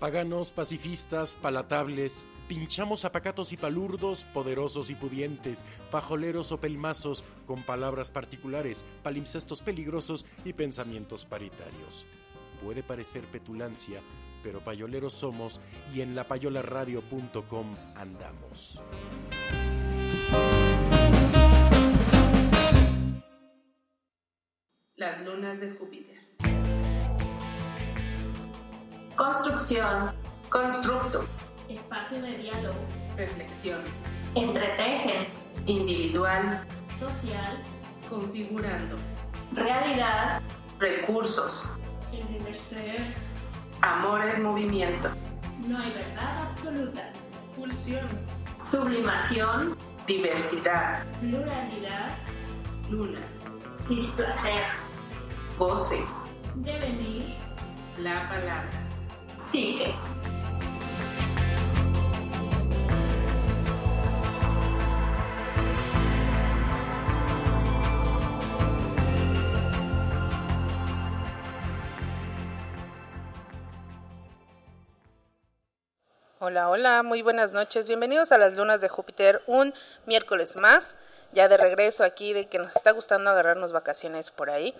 Paganos, pacifistas, palatables, pinchamos apacatos y palurdos, poderosos y pudientes, pajoleros o pelmazos, con palabras particulares, palimpsestos peligrosos y pensamientos paritarios. Puede parecer petulancia, pero payoleros somos y en lapayolaradio.com andamos. Las lunas de Júpiter. Construcción. Constructo. Espacio de diálogo. Reflexión. Entretejen. Individual. Social. Configurando. Realidad. Recursos. Ser. Amor es movimiento. No hay verdad absoluta. Pulsión. Sublimación. Diversidad. Pluralidad. Luna. Displacer. Goce. Devenir. La palabra. Psique. Hola, hola, muy buenas noches. Bienvenidos a las lunas de Júpiter, un miércoles más, ya de regreso aquí, de que nos está gustando agarrarnos vacaciones por ahí.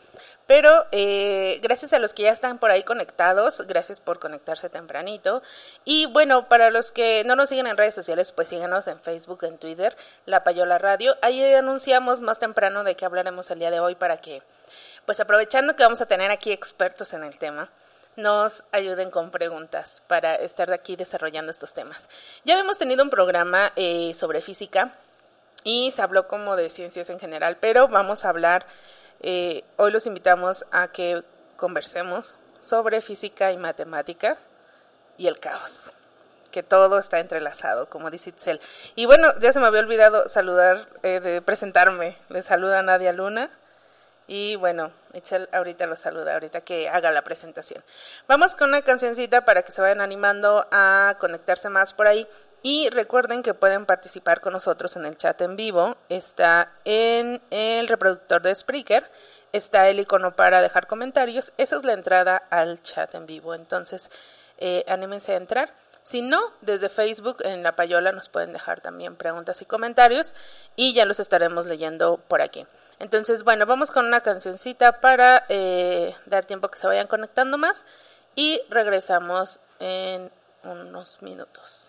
Pero eh, gracias a los que ya están por ahí conectados, gracias por conectarse tempranito. Y bueno, para los que no nos siguen en redes sociales, pues síganos en Facebook, en Twitter, La Payola Radio. Ahí anunciamos más temprano de qué hablaremos el día de hoy para que, pues aprovechando que vamos a tener aquí expertos en el tema nos ayuden con preguntas para estar aquí desarrollando estos temas. Ya habíamos tenido un programa eh, sobre física y se habló como de ciencias en general, pero vamos a hablar, eh, hoy los invitamos a que conversemos sobre física y matemáticas y el caos, que todo está entrelazado, como dice Itzel. Y bueno, ya se me había olvidado saludar, eh, de presentarme. Le saluda Nadia Luna. Y bueno, Itzel ahorita lo saluda, ahorita que haga la presentación. Vamos con una cancioncita para que se vayan animando a conectarse más por ahí. Y recuerden que pueden participar con nosotros en el chat en vivo. Está en el reproductor de Spreaker. Está el icono para dejar comentarios. Esa es la entrada al chat en vivo. Entonces, eh, anímense a entrar. Si no, desde Facebook en La Payola nos pueden dejar también preguntas y comentarios y ya los estaremos leyendo por aquí. Entonces, bueno, vamos con una cancioncita para eh, dar tiempo que se vayan conectando más y regresamos en unos minutos.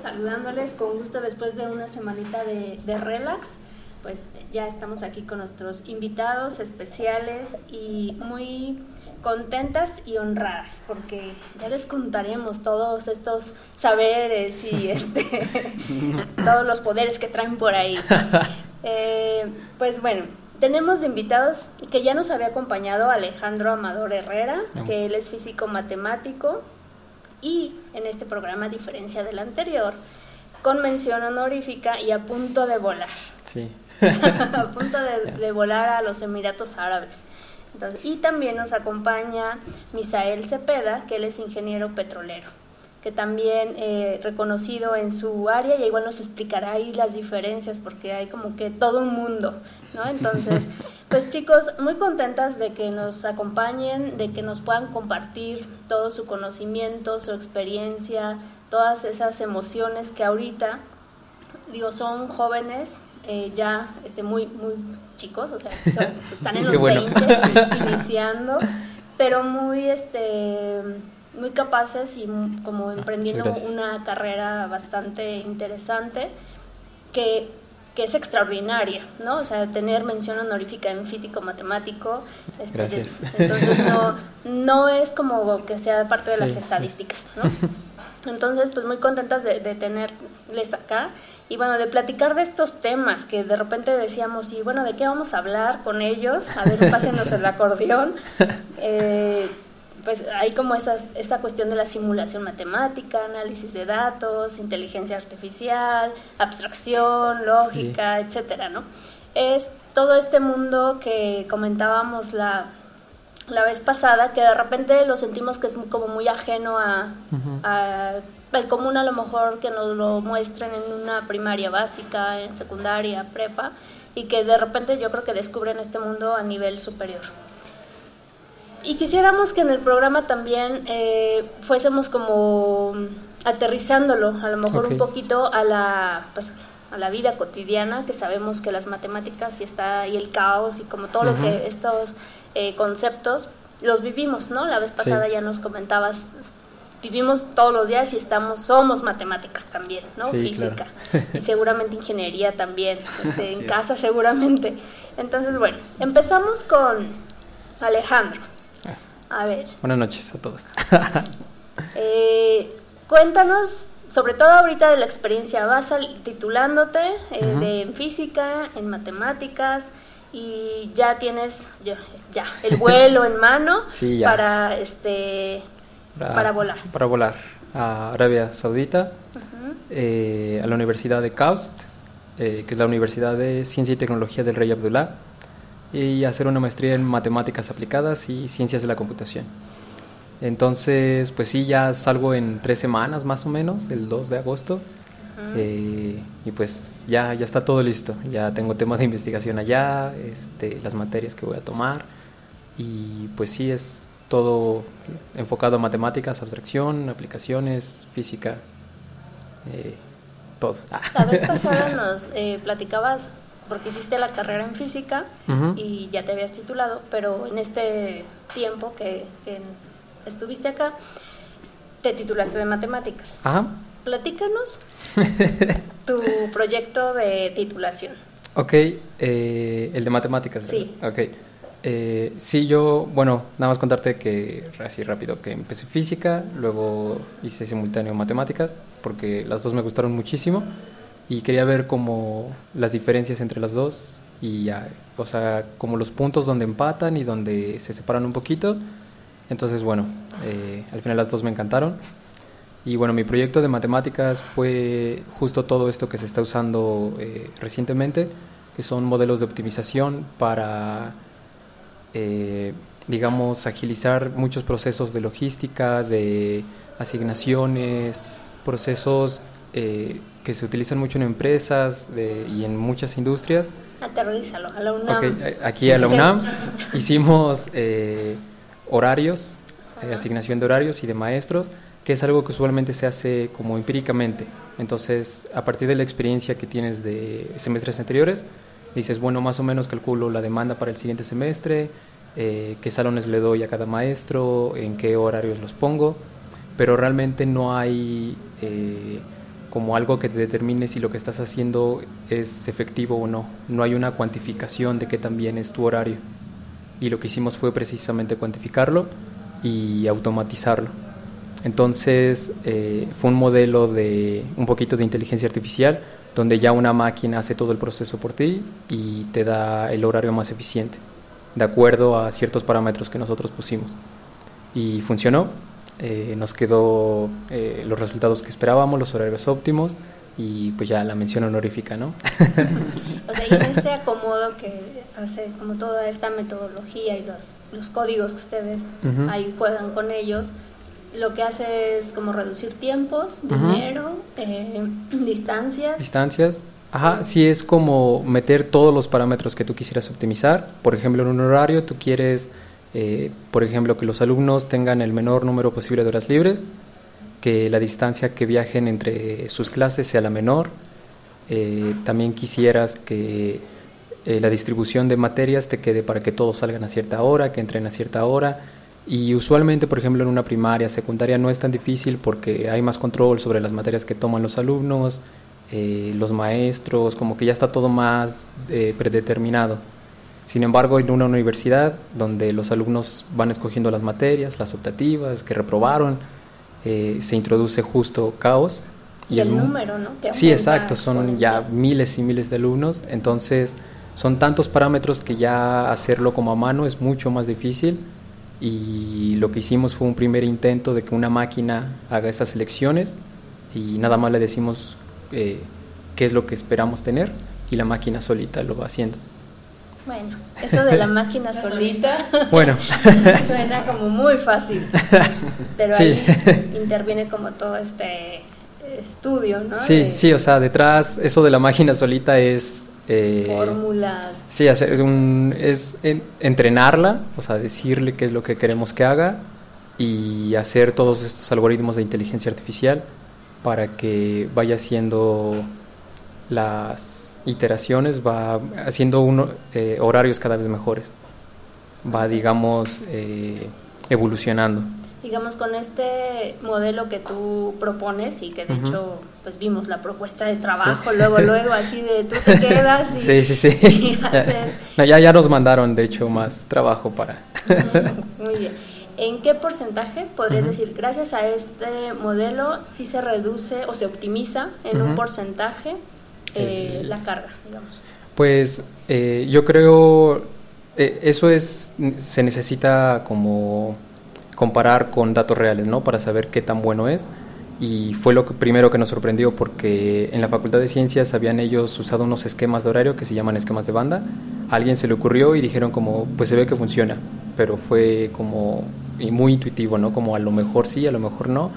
Saludándoles con gusto después de una semanita de, de relax. Pues ya estamos aquí con nuestros invitados especiales y muy contentas y honradas porque ya les contaremos todos estos saberes y este todos los poderes que traen por ahí. Eh, pues bueno, tenemos de invitados que ya nos había acompañado Alejandro Amador Herrera, que él es físico matemático y en este programa, a diferencia del anterior, con mención honorífica y a punto de volar. Sí. a punto de, de volar a los Emiratos Árabes. Entonces, y también nos acompaña Misael Cepeda, que él es ingeniero petrolero, que también eh, reconocido en su área y igual nos explicará ahí las diferencias porque hay como que todo un mundo, ¿no? Entonces, pues chicos, muy contentas de que nos acompañen, de que nos puedan compartir todo su conocimiento, su experiencia, todas esas emociones que ahorita, digo, son jóvenes eh, ya este, muy, muy chicos, o sea, son- están en los bueno. 20 iniciando, pero muy, este, muy capaces y m- como emprendiendo Ah, una carrera bastante interesante que, que es extraordinaria, ¿no? O sea, tener mención honorífica en físico matemático. este, Gracias. Entonces no, no es como que sea parte de Sí, las es- estadísticas, ¿no? Entonces, pues muy contentas de, de tenerles acá y bueno, de platicar de estos temas que de repente decíamos, y bueno, ¿de qué vamos a hablar con ellos? A ver, pásenos el acordeón. Eh, pues hay como esas, esa cuestión de la simulación matemática, análisis de datos, inteligencia artificial, abstracción, lógica, etcétera, ¿no? Es todo este mundo que comentábamos la, la vez pasada, que de repente lo sentimos que es como muy ajeno a, a- al común a lo mejor que nos lo muestren en una primaria básica, en secundaria, prepa, y que de repente yo creo que descubren este mundo a nivel superior. Y quisiéramos que en el programa también eh, fuésemos como aterrizándolo, a lo mejor un poquito a la, pues, a la vida cotidiana, que sabemos que las matemáticas y está y el caos y como todo lo que estos eh, conceptos los vivimos, ¿no? La vez Sí. pasada ya nos comentabas, vivimos todos los días y estamos, somos matemáticas también, ¿no? Sí, Física. claro. y seguramente ingeniería también, este, en es. casa seguramente. Entonces, bueno, empezamos con Alejandro. A ver, Buenas noches a todos. eh, cuéntanos, sobre todo ahorita de la experiencia, vas titulándote eh, de en física, en matemáticas y ya tienes ya, ya, el vuelo en mano Sí, para este para volar. Para volar a Arabia Saudita, eh, a la Universidad de Kaust, que es la Universidad de Ciencia y Tecnología del Rey Abdullah, y hacer una maestría en matemáticas aplicadas y ciencias de la computación. Entonces, pues sí, ya salgo en tres semanas más o menos, el 2 de agosto. Eh, y pues ya, ya está todo listo. Ya tengo temas de investigación allá, este, las materias que voy a tomar. Y pues sí, es todo enfocado a matemáticas, abstracción, aplicaciones, física, eh, todo. La vez pasada nos eh, platicabas, porque hiciste la carrera en física y ya te habías titulado, pero en este tiempo que, que estuviste acá, te titulaste de matemáticas. Ajá. Platícanos tu proyecto de titulación. Ok, eh, el de matemáticas. ¿verdad? Sí. Ok. Eh, sí, yo, bueno, nada más contarte que, así rápido, que empecé física, luego hice simultáneo matemáticas, porque las dos me gustaron muchísimo y quería ver como las diferencias entre las dos y ya, o sea, como los puntos donde empatan y donde se separan un poquito. Entonces, bueno, eh, al final las dos me encantaron. Y bueno, mi proyecto de matemáticas fue justo todo esto que se está usando eh, recientemente, que son modelos de optimización para, eh, digamos, agilizar muchos procesos de logística, de asignaciones, procesos eh, que se utilizan mucho en empresas de- y en muchas industrias. Aterrízalo a la UNAM. Ok, eh, aquí a la Sí. UNAM hicimos eh, horarios, eh, asignación de horarios y de maestros, que es algo que usualmente se hace como empíricamente. Entonces, a partir de la experiencia que tienes de semestres anteriores, dices, bueno, más o menos calculo la demanda para el siguiente semestre, eh, qué salones le doy a cada maestro, en qué horarios los pongo, pero realmente no hay eh, como algo que te determine si lo que estás haciendo es efectivo o no. No hay una cuantificación de qué tan bien es tu horario. Y lo que hicimos fue precisamente cuantificarlo y automatizarlo. Entonces eh, fue un modelo de un poquito de inteligencia artificial donde ya una máquina hace todo el proceso por ti y te da el horario más eficiente de acuerdo a ciertos parámetros que nosotros pusimos. Y funcionó, eh, nos quedó eh, los resultados que esperábamos, los horarios óptimos y pues ya la mención honorífica, ¿no? O sea, y en ese acomodo que hace como toda esta metodología y los, los códigos que ustedes ahí juegan con ellos, lo que hace es como reducir tiempos, dinero, eh, distancias. Distancias. Ajá, sí es como meter todos los parámetros que tú quisieras optimizar. Por ejemplo, en un horario tú quieres, eh, por ejemplo, que los alumnos tengan el menor número posible de horas libres, que la distancia que viajen entre sus clases sea la menor. Eh, también quisieras que eh, la distribución de materias te quede para que todos salgan a cierta hora, que entren a cierta hora. Y usualmente, por ejemplo, en una primaria, secundaria no es tan difícil porque hay más control sobre las materias que toman los alumnos, eh, los maestros, como que ya está todo más eh, predeterminado. Sin embargo, en una universidad donde los alumnos van escogiendo las materias, las optativas, que reprobaron, eh, se introduce justo caos. Y, es el número, ¿no? Que Sí, exacto, son ya miles y miles de alumnos, entonces son tantos parámetros que ya hacerlo como a mano es mucho más difícil y lo que hicimos fue un primer intento de que una máquina haga esas selecciones y nada más le decimos eh, qué es lo que esperamos tener y la máquina solita lo va haciendo. Bueno, eso de la máquina solita Bueno, suena como muy fácil, pero Sí. ahí interviene como todo este estudio, ¿no? sí, De sí, o sea, detrás eso de la máquina solita es... eh, Fórmulas. Sí, hacer un, es en- entrenarla, o sea, decirle qué es lo que queremos que haga y hacer todos estos algoritmos de inteligencia artificial para que vaya haciendo las iteraciones, va haciendo uno, eh, horarios cada vez mejores, va, digamos, eh, evolucionando. Digamos, con este modelo que tú propones y que de hecho pues vimos la propuesta de trabajo, luego, luego así de tú te quedas y, Sí, sí, sí. y haces... no, ya, ya nos mandaron, de hecho, más trabajo para... Muy bien. ¿En qué porcentaje podrías decir, gracias a este modelo, sí se reduce o se optimiza en un porcentaje eh, El- la carga, digamos? Pues eh, yo creo eh, eso es se necesita como comparar con datos reales, ¿no? Para saber qué tan bueno es. Y fue lo que, primero que nos sorprendió porque en la Facultad de Ciencias habían ellos usado unos esquemas de horario que se llaman esquemas de banda. A alguien se le ocurrió y dijeron como, pues se ve que funciona, pero fue como y muy intuitivo, ¿no? Como a lo mejor sí, a lo mejor no.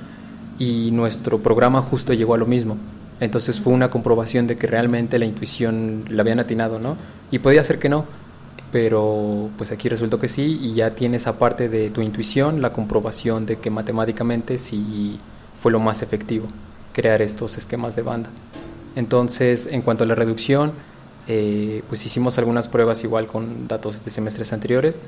Y nuestro programa justo llegó a lo mismo. Entonces fue una comprobación de que realmente la intuición la habían atinado, ¿no? Y podía ser que no, pero pues aquí resultó que sí y ya tienes aparte de tu intuición la comprobación de que matemáticamente sí fue lo más efectivo crear estos esquemas de banda. Entonces, en cuanto a la reducción, eh, pues hicimos algunas pruebas igual con datos de semestres anteriores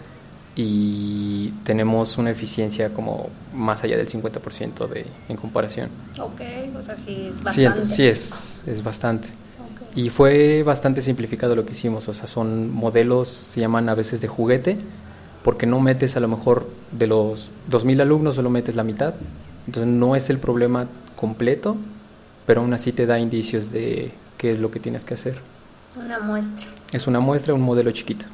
y tenemos una eficiencia como más allá del 50% de, en comparación. Ok, o sea, sí es Sí, bastante. entonces, sí es, es bastante. Ok. Y fue bastante simplificado lo que hicimos, o sea, son modelos, se llaman a veces de juguete, porque no metes a lo mejor de los 2.000 alumnos, solo metes la mitad, entonces no es el problema completo, pero aún así te da indicios de qué es lo que tienes que hacer. Una muestra. Es una muestra, un modelo chiquito.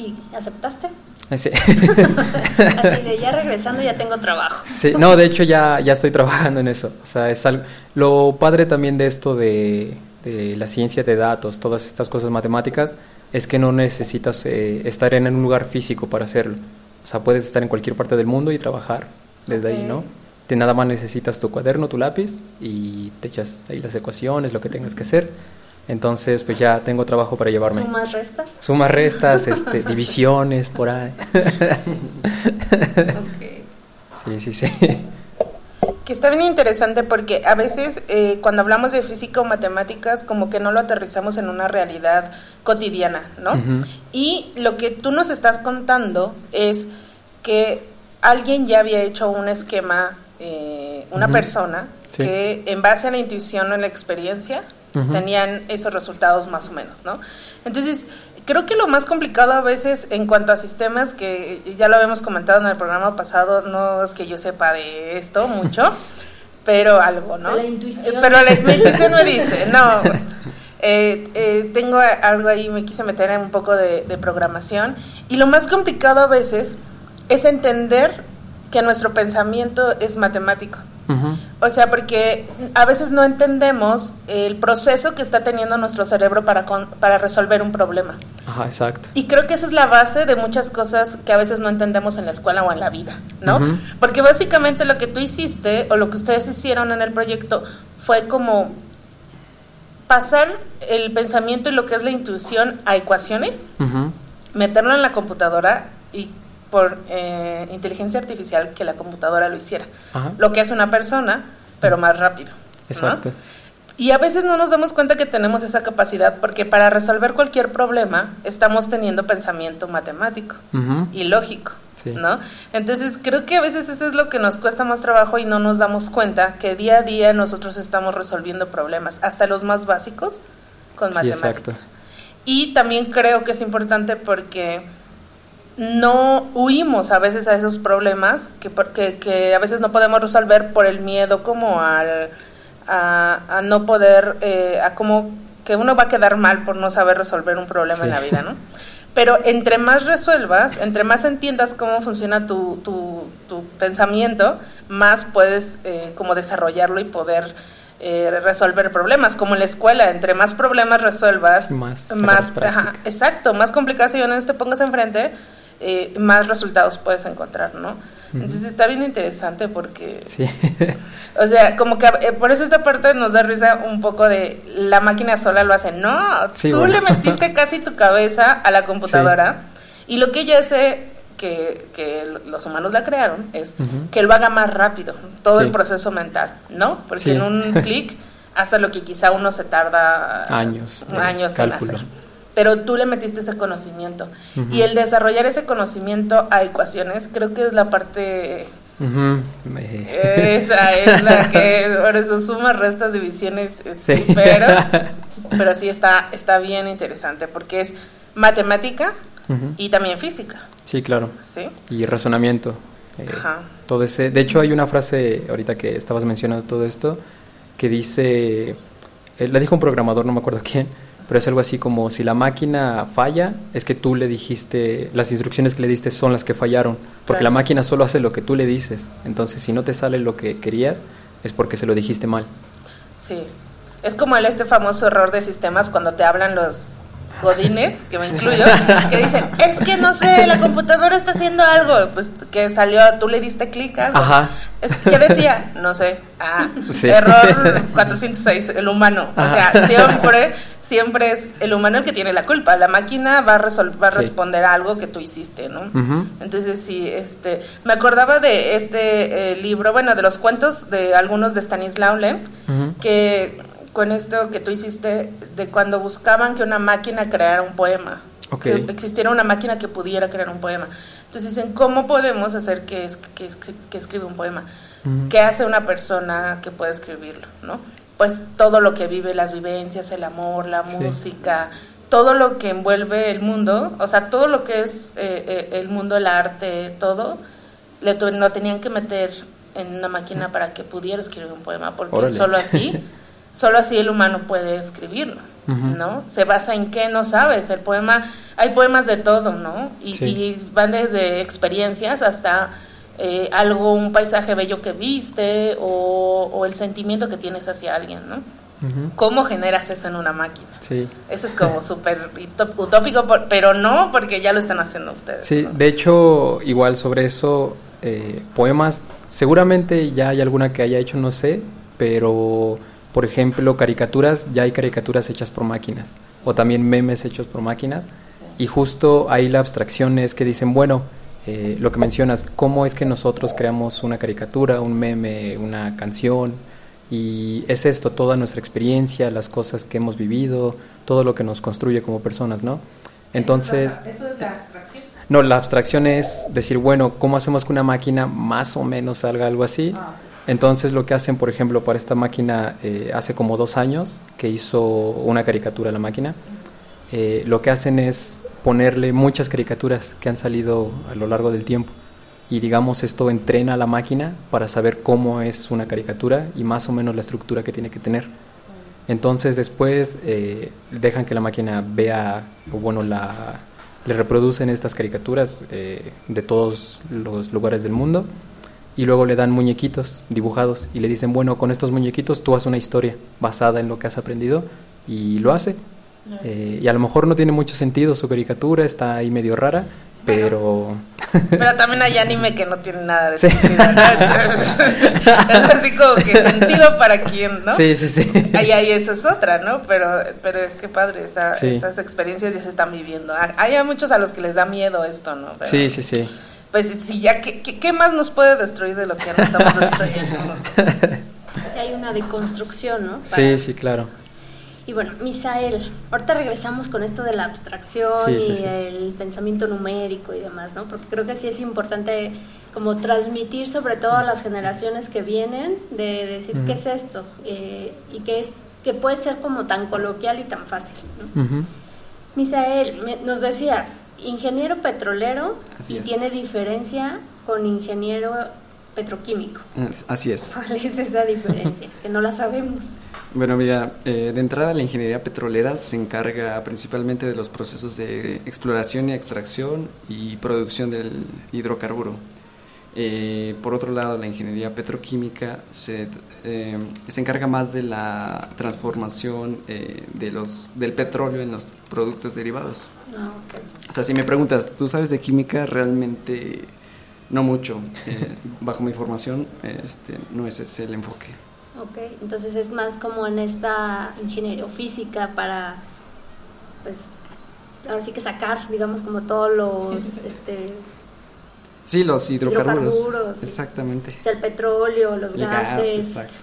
¿Y aceptaste? Ese- Así de ya regresando ya tengo trabajo. Sí, no, de hecho ya, ya estoy trabajando en eso. O sea, es algo, lo padre también de esto de, de la ciencia de datos, todas estas cosas matemáticas, es que no necesitas eh, estar en un lugar físico para hacerlo. O sea, puedes estar en cualquier parte del mundo y trabajar desde ahí, ¿no? Te nada más necesitas tu cuaderno, tu lápiz y te echas ahí las ecuaciones, lo que tengas que hacer. Entonces, pues ya tengo trabajo para llevarme. Sumas, restas. Sumas, restas, este, divisiones, por ahí. Ok. Sí, sí, sí. Que está bien interesante porque a veces eh, cuando hablamos de física o matemáticas como que no lo aterrizamos en una realidad cotidiana, ¿no? Y lo que tú nos estás contando es que alguien ya había hecho un esquema, eh, una persona, Sí. que en base a la intuición o la experiencia Tenían esos resultados más o menos, ¿no? Entonces, creo que lo más complicado a veces en cuanto a sistemas, que ya lo habíamos comentado en el programa pasado, no es que yo sepa de esto mucho, pero algo, ¿no? La intuición. Pero la, mi intuición me dice, no. eh, eh, tengo algo ahí, me quise meter en un poco de, de programación. Y lo más complicado a veces es entender que nuestro pensamiento es matemático. Ujú. O sea, porque a veces no entendemos el proceso que está teniendo nuestro cerebro para, con- para resolver un problema. Ajá, exacto. Y creo que esa es la base de muchas cosas que a veces no entendemos en la escuela o en la vida, ¿no? Porque básicamente lo que tú hiciste o lo que ustedes hicieron en el proyecto fue como pasar el pensamiento y lo que es la intuición a ecuaciones, meterlo en la computadora y por eh, inteligencia artificial que la computadora lo hiciera. Ajá. Lo que hace una persona, pero más rápido. ¿no? Exacto. Y a veces no nos damos cuenta que tenemos esa capacidad porque para resolver cualquier problema estamos teniendo pensamiento matemático y lógico, Sí. ¿no? Entonces creo que a veces eso es lo que nos cuesta más trabajo y no nos damos cuenta que día a día nosotros estamos resolviendo problemas, hasta los más básicos, con Sí, matemática. exacto. Y también creo que es importante porque no huimos a veces a esos problemas que, que, que a veces no podemos resolver por el miedo como al, a, a no poder, eh, a como que uno va a quedar mal por no saber resolver un problema en la vida, ¿no? Pero entre más resuelvas, entre más entiendas cómo funciona tu, tu, tu pensamiento, más puedes eh, como desarrollarlo y poder eh, resolver problemas, como en la escuela, entre más problemas resuelvas, más más, ajá, exacto, más complicaciones te pongas enfrente, eh, más resultados puedes encontrar, ¿no? Entonces está bien interesante porque, Sí. o sea, como que eh, por eso esta parte nos da risa un poco de la máquina sola lo hace. No, Sí, tú bueno. le metiste casi tu cabeza a la computadora y lo que ella hace, que, que los humanos la crearon, es Ujú. que lo haga más rápido, todo Sí. el proceso mental, ¿no? Porque Sí. en un clic hace lo que quizá uno se tarda Años años en hacer. Pero tú le metiste ese conocimiento. Y el desarrollar ese conocimiento a ecuaciones, creo que es la parte. Me- esa es la que, por eso sumas, restas, divisiones, es- Sí. pero, pero sí está, está bien interesante porque es matemática y también física, Sí, claro. ¿sí? Y razonamiento. eh, Ajá. todo ese. De hecho, hay una frase ahorita que estabas mencionando todo esto que dice, eh, la dijo un programador, no me acuerdo quién, pero es algo así como si la máquina falla, es que tú le dijiste, las instrucciones que le diste son las que fallaron, porque Claro. la máquina solo hace lo que tú le dices. Entonces, si no te sale lo que querías, es porque se lo dijiste mal. Sí. Es como el este famoso error de sistemas cuando te hablan los godines, que me incluyo, que dicen, es que no sé, la computadora está haciendo algo, pues que salió, tú le diste clic algo. Ajá. Es, ¿Qué decía? No sé. Ah, Sí. error 406, el humano. O sea, siempre, siempre es el humano el que tiene la culpa. La máquina va a, resol- va a Sí. responder a algo que tú hiciste, ¿no? Entonces sí, este, me acordaba de este eh, libro, bueno, de los cuentos de algunos de Stanislaw Lem, que con esto que tú hiciste de cuando buscaban que una máquina creara un poema, que existiera una máquina que pudiera crear un poema. Entonces dicen, ¿cómo podemos hacer que, es, que, es- que escriba un poema? ¿Qué hace una persona que puede escribirlo? ¿no? Pues todo lo que vive, las vivencias, el amor, la Sí. música, todo lo que envuelve el mundo, o sea, todo lo que es eh, eh, el mundo, el arte, todo, le lo tenían que meter en una máquina para que pudiera escribir un poema, porque Órale. solo así, solo así el humano puede escribirlo. ¿no? Se basa en qué, no sabes, el poema, hay poemas de todo, ¿no? Y, Sí. y van desde experiencias hasta eh, algo, un paisaje bello que viste o, o el sentimiento que tienes hacia alguien, ¿no? ¿Cómo generas eso en una máquina? Sí. Eso es como súper utópico, pero no porque ya lo están haciendo ustedes. Sí, ¿no? de hecho, igual sobre eso, eh, poemas, seguramente ya hay alguna que haya hecho, no sé, pero por ejemplo, caricaturas, ya hay caricaturas hechas por máquinas, o también memes hechos por máquinas, y justo ahí la abstracción es que dicen, bueno, eh, lo que mencionas, cómo es que nosotros creamos una caricatura, un meme, una canción, y es esto, toda nuestra experiencia, las cosas que hemos vivido, todo lo que nos construye como personas, ¿no? Entonces... Eso es la abstracción. No, la abstracción es decir, bueno, ¿cómo hacemos que una máquina más o menos salga algo así? Ah, Entonces lo que hacen, por ejemplo, para esta máquina, eh, hace como dos años que hizo una caricatura a la máquina, eh, lo que hacen es ponerle muchas caricaturas que han salido a lo largo del tiempo. Y digamos, esto entrena a la máquina para saber cómo es una caricatura y más o menos la estructura que tiene que tener. Entonces después eh, dejan que la máquina vea, o bueno, la, le reproducen estas caricaturas eh, de todos los lugares del mundo y luego le dan muñequitos dibujados y le dicen, bueno, con estos muñequitos tú haces una historia basada en lo que has aprendido y lo hace. Eh, y a lo mejor no tiene mucho sentido su caricatura, está ahí medio rara, pero... Pero también hay anime que no tiene nada de sentido, ¿no? Es así como que sentido para quién, ¿no? Sí, sí, sí. Ahí, ahí esa es otra, ¿no? Pero, pero qué padre, esa, Sí. esas experiencias ya se están viviendo. Hay a muchos a los que les da miedo esto, ¿no? Pero, Sí, sí, sí. Pues sí, ya, ¿qué, qué, qué más nos puede destruir de lo que no estamos destruyendo? Hay una deconstrucción, ¿no? Para- Sí, sí, claro. Y bueno, Misael, ahorita regresamos con esto de la abstracción Sí, y sí, sí. el pensamiento numérico y demás, ¿no? Porque creo que sí es importante como transmitir sobre todo a las generaciones que vienen de decir qué es esto eh, y que es que puede ser como tan coloquial y tan fácil, ¿no? Ujú. Misael, me- nos decías, ingeniero petrolero Así y es. tiene diferencia con ingeniero petroquímico. As- Así es. ¿Cuál es esa diferencia? que no la sabemos. Bueno, mira, eh, de entrada la ingeniería petrolera se encarga principalmente de los procesos de exploración y extracción y producción del hidrocarburo. Eh, por otro lado, la ingeniería petroquímica se, eh, se encarga más de la transformación eh, de los, del petróleo en los productos derivados. Ah, ok. O sea, si me preguntas, ¿tú sabes de química? Realmente no mucho. Eh, bajo mi formación, este, no ese es el enfoque. Ok, entonces es más como en esta ingeniería física para, pues, ahora sí que sacar, digamos, como todos los, este, Sí, los hidrocarburos. Hidrocarburos. Exactamente. o sea, el petróleo, los El gas, gases. exacto.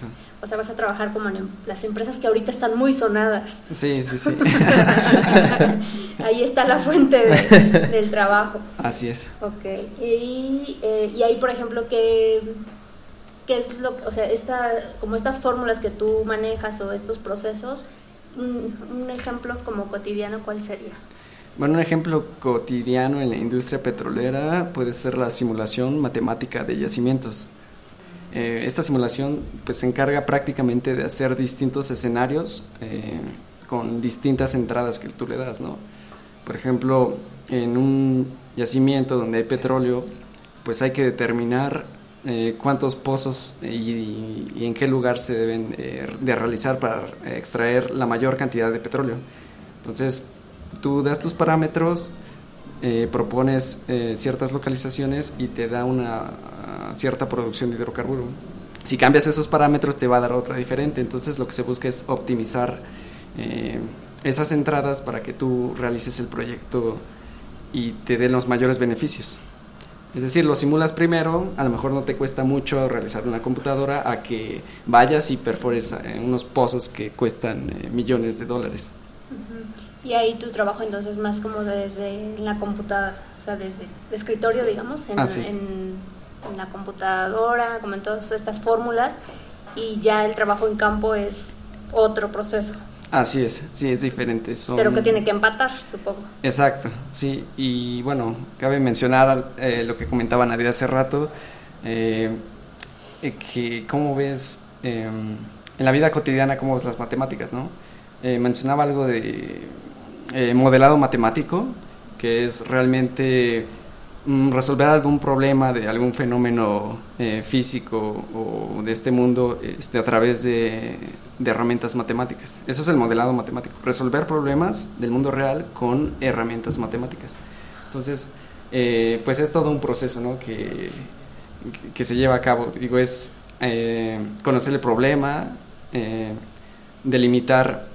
O sea, vas a trabajar como en em- las empresas que ahorita están muy sonadas. Sí, sí, sí. ahí está la fuente de- del trabajo. Así es. Ok, y, eh, y ahí, por ejemplo, ¿qué, qué es lo o sea, esta, como estas fórmulas que tú manejas o estos procesos, un, un ejemplo como cotidiano, ¿cuál sería? Bueno, un ejemplo cotidiano en la industria petrolera puede ser la simulación matemática de yacimientos. Eh, esta simulación pues, se encarga prácticamente de hacer distintos escenarios eh, con distintas entradas que tú le das. ¿no? Por ejemplo, en un yacimiento donde hay petróleo, pues hay que determinar eh, cuántos pozos y, y en qué lugar se deben de realizar para extraer la mayor cantidad de petróleo. Entonces, tú das tus parámetros, eh, propones eh, ciertas localizaciones y te da una ah, cierta producción de hidrocarburo. Si cambias esos parámetros te va a dar otra diferente, entonces lo que se busca es optimizar eh, esas entradas para que tú realices el proyecto y te den los mayores beneficios. Es decir, lo simulas primero, a lo mejor no te cuesta mucho realizar una computadora a que vayas y perfores unos pozos que cuestan millones de dólares. Y ahí tu trabajo entonces más como desde la computadora, o sea, desde el escritorio, digamos, en, la computadora, como en todas estas fórmulas, y ya el trabajo en campo es otro proceso, Así es, sí, es diferente. Son... pero que tiene que empatar, supongo. Exacto, sí. Y bueno, cabe mencionar eh, lo que comentaba Nadia hace rato, eh, eh, que cómo ves eh, en la vida cotidiana, cómo ves las matemáticas, ¿no? Eh, mencionaba algo de eh, modelado matemático, que es realmente mm, resolver algún problema de algún fenómeno eh, físico o de este mundo este, a través de, herramientas matemáticas. Eso es el modelado matemático, resolver problemas del mundo real con herramientas matemáticas. Entonces, eh, pues es todo un proceso ¿no? que, que se lleva a cabo. Digo, es conocer el problema, delimitar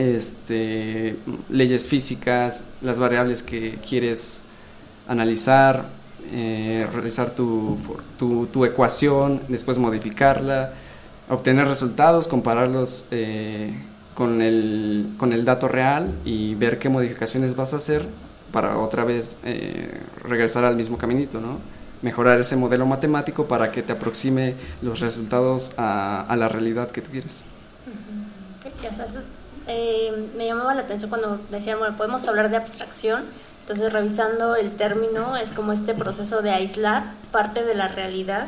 este, leyes físicas, las variables que quieres analizar, eh, realizar tu, tu, tu ecuación, después modificarla, obtener resultados, compararlos eh, con, el, con el dato real y ver qué modificaciones vas a hacer para otra vez eh, regresar al mismo caminito, ¿no? Mejorar ese modelo matemático para que te aproxime los resultados a, a la realidad que tú quieres. Ya sabes, es- eh, me llamaba la atención cuando decían, bueno, podemos hablar de abstracción. Entonces, revisando el término, es como este proceso de aislar parte de la realidad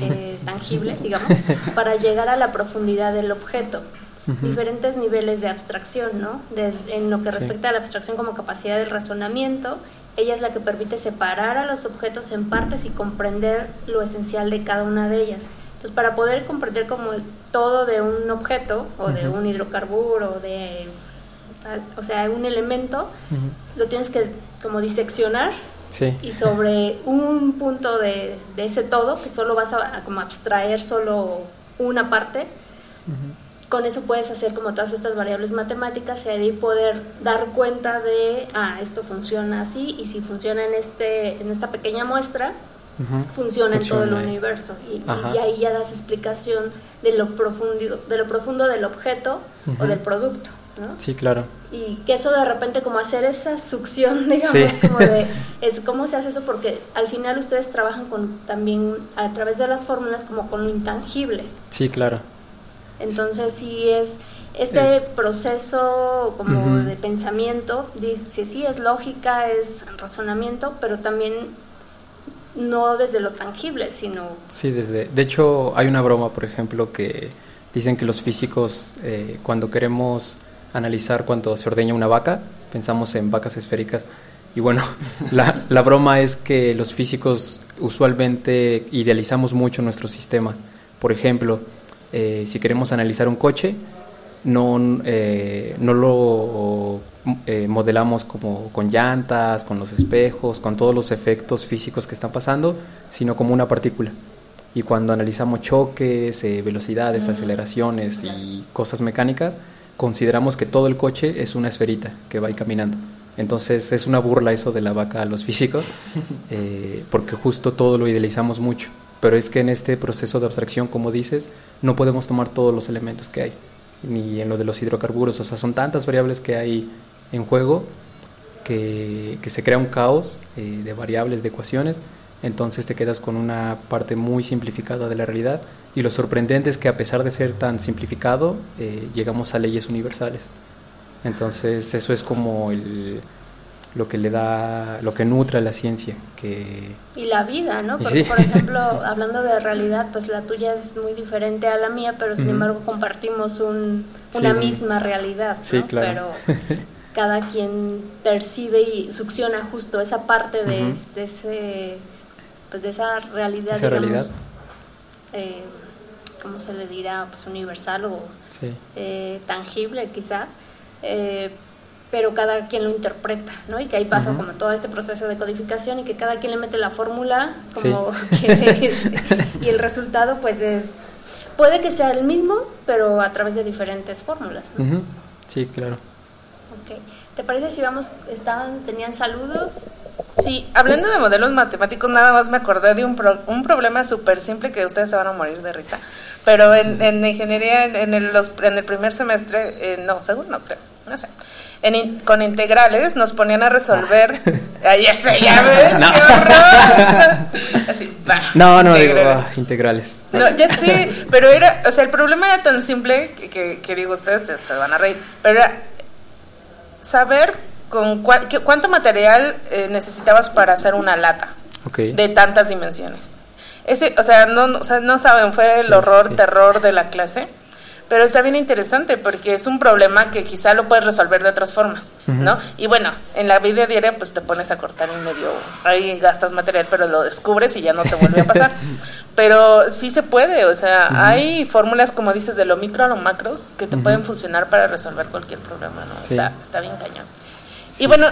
eh, tangible, digamos, para llegar a la profundidad del objeto. Diferentes niveles de abstracción, ¿no? Desde, en lo que Sí. respecta a la abstracción como capacidad de razonamiento, ella es la que permite separar a los objetos en partes y comprender lo esencial de cada una de ellas. Entonces, para poder comprender como el todo de un objeto o de un hidrocarburo, de tal, o sea, un elemento, lo tienes que como diseccionar Sí. y sobre un punto de, de ese todo, que solo vas a, a como abstraer solo una parte, con eso puedes hacer como todas estas variables matemáticas y ahí poder dar cuenta de, ah, esto funciona así y si funciona en, este, en esta pequeña muestra, Funciona, en todo el universo. Y, ahí ya das explicación de lo, profundo, de lo profundo del objeto o del producto. ¿no? Sí, claro. Y que eso de repente como hacer esa succión, digamos, Sí. como de, es cómo se hace eso, porque al final ustedes trabajan con también a través de las fórmulas como con lo intangible. Sí, claro. Entonces sí es este Es- proceso como de pensamiento, dice sí es lógica, es razonamiento, pero también no desde lo tangible, sino Sí, desde... De hecho, hay una broma, por ejemplo, que dicen que los físicos, eh, cuando queremos analizar cuando se ordeña una vaca, pensamos en vacas esféricas. Y bueno, la, la broma es que los físicos usualmente idealizamos mucho nuestros sistemas. Por ejemplo, eh, si queremos analizar un coche, no, eh, no lo eh, modelamos como con llantas, con los espejos, con todos los efectos físicos que están pasando, sino como una partícula. Y cuando analizamos choques, eh, velocidades, aceleraciones y cosas mecánicas, consideramos que todo el coche es una esferita que va ahí caminando. Entonces es una burla eso de la vaca a los físicos, eh, porque justo todo lo idealizamos mucho. Pero es que en este proceso de abstracción, como dices, no podemos tomar todos los elementos que hay, ni en lo de los hidrocarburos. O sea, son tantas variables que hay en juego que, se crea un caos eh, de variables, de ecuaciones. Entonces te quedas con una parte muy simplificada de la realidad. Y lo sorprendente es que a pesar de ser tan simplificado, eh, llegamos a leyes universales. Entonces eso es como el, lo que le da, lo que nutre a la ciencia, que y la vida, ¿no? Porque, sí. por ejemplo, hablando de realidad, pues la tuya es muy diferente a la mía, pero sin embargo compartimos un, una un- misma realidad, ¿no? Sí, claro. Pero cada quien percibe y succiona justo esa parte de, ese, pues de esa realidad, Esa digamos, realidad. eh, ¿cómo se le dirá? Pues universal o sí, eh, tangible quizá, eh, pero cada quien lo interpreta, ¿no? Y que ahí pasa como todo este proceso de codificación y que cada quien le mete la fórmula Sí. como quiere, este, y el resultado pues es, puede que sea el mismo, pero a través de diferentes fórmulas, ¿no? Sí, claro. Ok. ¿Te parece si vamos, estaban, tenían saludos? Sí, hablando de modelos matemáticos, nada más me acordé de un, pro- un problema súper simple que ustedes se van a morir de risa. Pero en, en ingeniería, en, en el, los- en el primer semestre, eh, no, segundo creo, no sé. En con integrales nos ponían a resolver. Ay, ya sé, ya ves, No. qué horror. Así, va. No, no, digo, integrales. ah, integrales. No, ya sé, pero era, o sea, el problema era tan simple que, que, que digo, ustedes te- se van a reír, pero era saber con cua- cuánto material eh, necesitabas para hacer una lata Ok. de tantas dimensiones. Ese, o sea, no, no- o sea, no saben, fue el Sí, horror, sí. terror de la clase, pero está bien interesante porque es un problema que quizá lo puedes resolver de otras formas. ¿no? Y bueno, en la vida diaria pues te pones a cortar en medio, ahí gastas material, pero lo descubres y ya no te vuelve a pasar. Pero sí se puede, o sea, hay fórmulas como dices de lo micro a lo macro que te pueden funcionar para resolver cualquier problema, ¿no? Sí. Está, está bien cañón. Y bueno,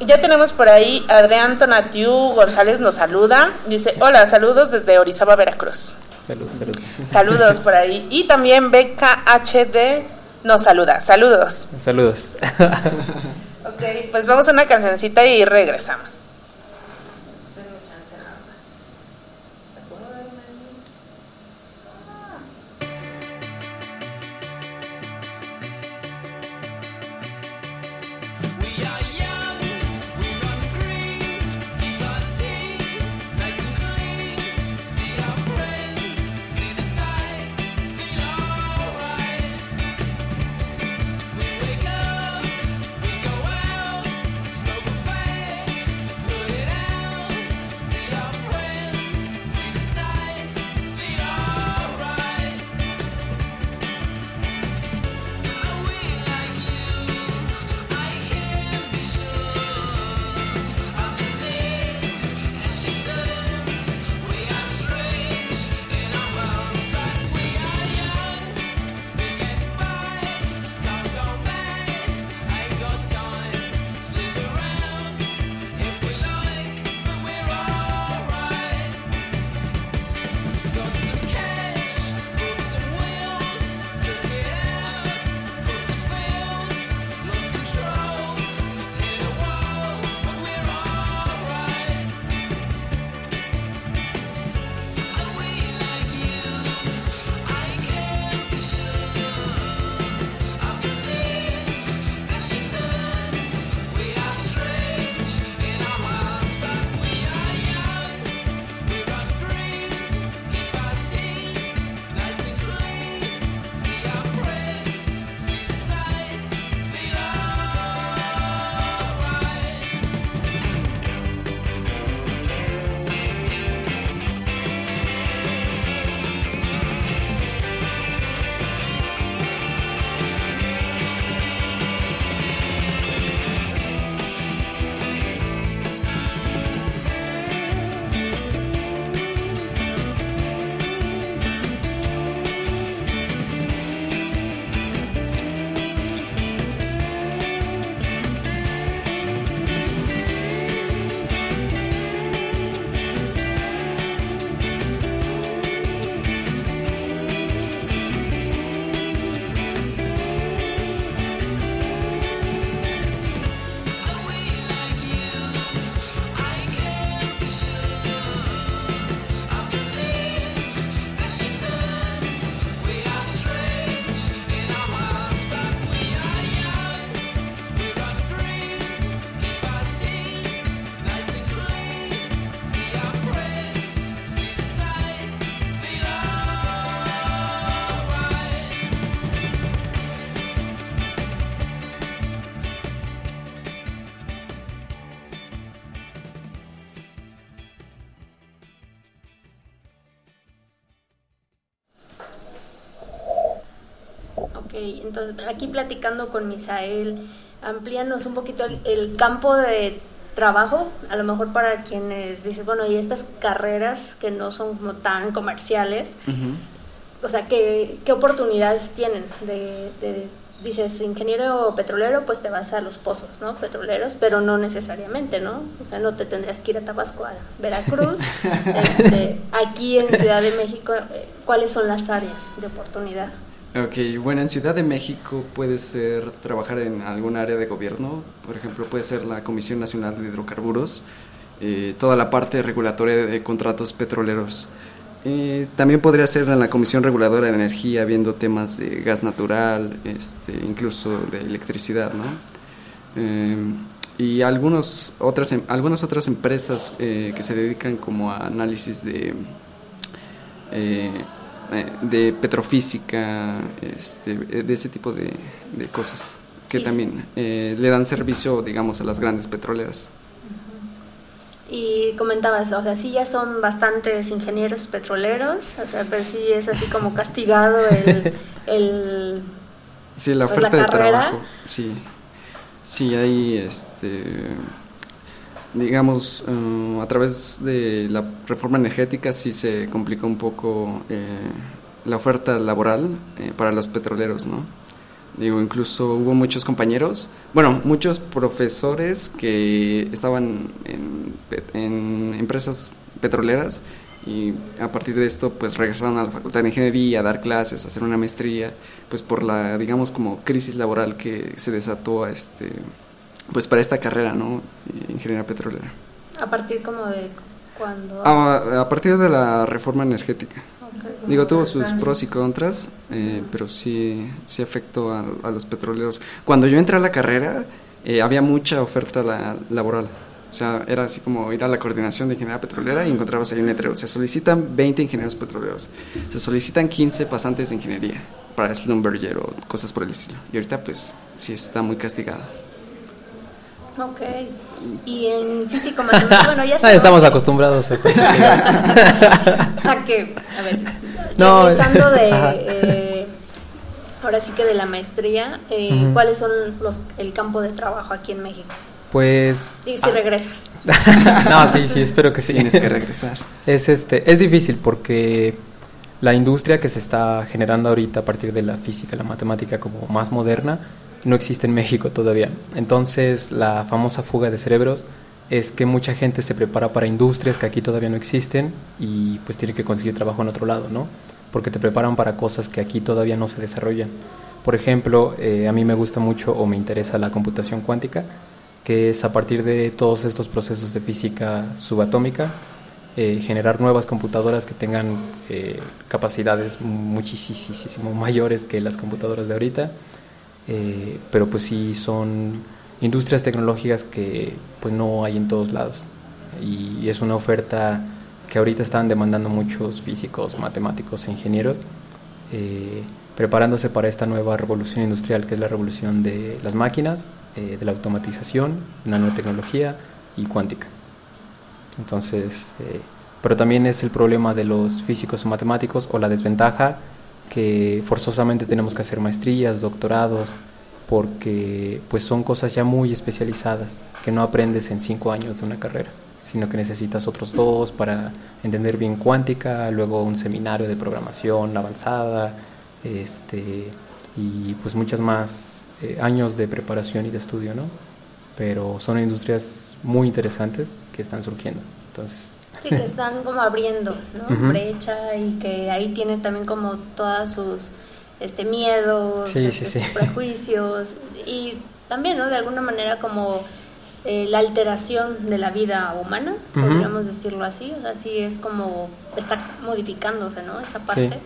ya tenemos por ahí Adrián Tonatiu González nos saluda. Dice, hola, saludos desde Orizaba, Veracruz. Saludos, saludos. Saludos por ahí. Y también BKHD nos saluda. Saludos. Saludos. Ok, pues vamos a una cancioncita y regresamos. Entonces aquí platicando con Misael, amplíanos un poquito el, el campo de trabajo, a lo mejor para quienes dicen, bueno, y estas carreras que no son como tan comerciales, o sea, ¿qué, qué oportunidades tienen? De, de- dices, ingeniero petrolero, pues te vas a los pozos, ¿no? Petroleros, pero no necesariamente, ¿no? O sea, no te tendrías que ir a Tabasco, a Veracruz. Este, aquí en Ciudad de México, eh, ¿cuáles son las áreas de oportunidad? Ok, bueno, en Ciudad de México puede ser trabajar en algún área de gobierno, por ejemplo, puede ser la Comisión Nacional de Hidrocarburos, eh, toda la parte regulatoria de contratos petroleros. Eh, también podría ser en la Comisión Reguladora de Energía, viendo temas de gas natural, este, incluso de electricidad, ¿no? Eh, y algunos otras, em- algunas otras empresas que se dedican como a análisis de, de petrofísica, este, eh, de ese tipo de, de cosas, que también eh, le dan servicio, digamos, a las grandes petroleras. Y comentabas, o sea, sí ya son bastantes ingenieros petroleros, o sea, pero sí es así como castigado el, el Sí, la Pues, oferta la de carrera. trabajo, sí. Sí, hay, este, digamos, eh, a través de la reforma energética sí se complicó un poco eh, la oferta laboral eh, para los petroleros, ¿no? Digo, incluso hubo muchos compañeros, bueno, muchos profesores que estaban en, en empresas petroleras y a partir de esto pues regresaron a la facultad de ingeniería a dar clases, a hacer una maestría, pues por la digamos como crisis laboral que se desató a este pues para esta carrera, ¿no? Ingeniería petrolera. a partir como de Cuando... A, a partir de la reforma energética. Ok. Digo, tuvo sus pros y contras, eh, pero sí, sí afectó a, a los petroleros. Cuando yo entré a la carrera, eh, había mucha oferta la- laboral. O sea, era así como ir a la coordinación de ingeniería petrolera y encontrabas ahí un letrero. Se solicitan 20 ingenieros petroleros. Se solicitan 15 pasantes de ingeniería para Slumberger o cosas por el estilo. Y ahorita, pues, sí está muy castigado. Ok. Y en físico matemático, bueno, ya Ah, sabemos estamos acostumbrados a esto. a que, a ver, No, regresando de, eh, ahora sí que de la maestría, eh. ¿cuáles son los, el campo de trabajo aquí en México? Pues. Y si regresas. no, sí, sí, espero que sí. Tienes que regresar. Es este, es difícil porque la industria que se está generando ahorita a partir de la física, la matemática como más moderna, no existe en México todavía. Entonces, la famosa fuga de cerebros es que mucha gente se prepara para industrias que aquí todavía no existen y pues tiene que conseguir trabajo en otro lado, ¿no? Porque te preparan para cosas que aquí todavía no se desarrollan. Por ejemplo, eh, a mí me gusta mucho o me interesa la computación cuántica, que es a partir de todos estos procesos de física subatómica, eh, generar nuevas computadoras que tengan eh, capacidades muchísimo mayores que las computadoras de ahorita, eh, pero pues sí son industrias tecnológicas que pues no hay en todos lados y es una oferta que ahorita están demandando muchos físicos, matemáticos ingenieros, eh, preparándose para esta nueva revolución industrial que es la revolución de las máquinas, eh, de la automatización, nanotecnología y cuántica. Entonces, eh, pero también es el problema de los físicos o matemáticos o la desventaja que forzosamente tenemos que hacer maestrías, doctorados, porque pues son cosas ya muy especializadas que no aprendes en cinco años de una carrera, sino que necesitas otros dos para entender bien cuántica, luego un seminario de programación avanzada, este y pues muchas más eh, años de preparación y de estudio, ¿no? Pero son industrias muy interesantes que están surgiendo. Entonces, Sí, que están como abriendo, ¿no? Brecha y que ahí tiene también como todas sus este miedos, Sí, este, sí, sus prejuicios y también, ¿no? De alguna manera como eh, la alteración de la vida humana, podríamos decirlo así, o sea, sí es como está modificándose, ¿no? Esa parte. Sí.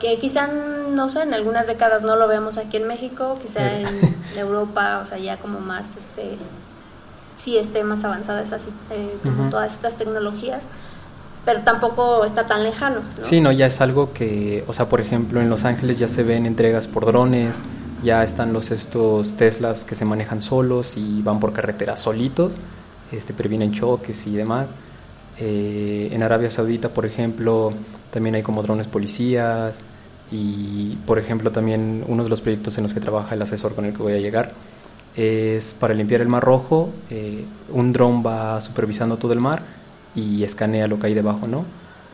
Que quizá, no sé, en algunas décadas no lo vemos aquí en México, quizá en Europa, o sea, ya como más, este, sí esté más avanzada esa, si- eh, como Ujú. todas estas tecnologías, pero tampoco está tan lejano, ¿no? Sí, no, ya es algo que, o sea, por ejemplo, en Los Ángeles ya se ven entregas por drones, ya están los estos Teslas que se manejan solos y van por carretera solitos, este, previenen choques y demás. Eh, en Arabia Saudita, por ejemplo, también hay como drones policías y, por ejemplo, también uno de los proyectos en los que trabaja el asesor con el que voy a llegar es para limpiar el Mar Rojo, eh, un dron va supervisando todo el mar y escanea lo que hay debajo, ¿no?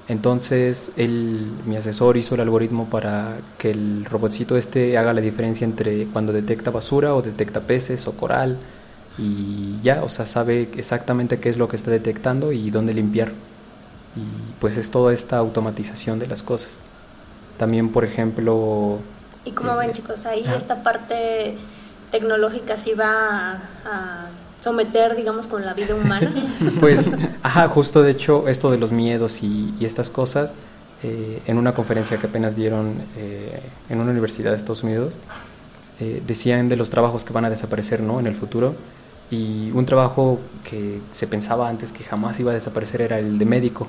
Entonces, él, mi asesor hizo el algoritmo para que el robotcito este haga la diferencia entre cuando detecta basura o detecta peces o coral y ya, o sea, sabe exactamente qué es lo que está detectando y dónde limpiar. Y pues es toda esta automatización de las cosas. También, por ejemplo, ¿Y cómo ven, Eh, chicos? Ahí ajá. esta parte tecnológica sí va a, a someter, digamos, con la vida humana. Pues, ajá, justo de hecho, esto de los miedos y, y estas cosas, eh, en una conferencia que apenas dieron eh, en una universidad de Estados Unidos, eh, decían de los trabajos que van a desaparecer, ¿no? En el futuro. Y un trabajo que se pensaba antes que jamás iba a desaparecer era el de médico.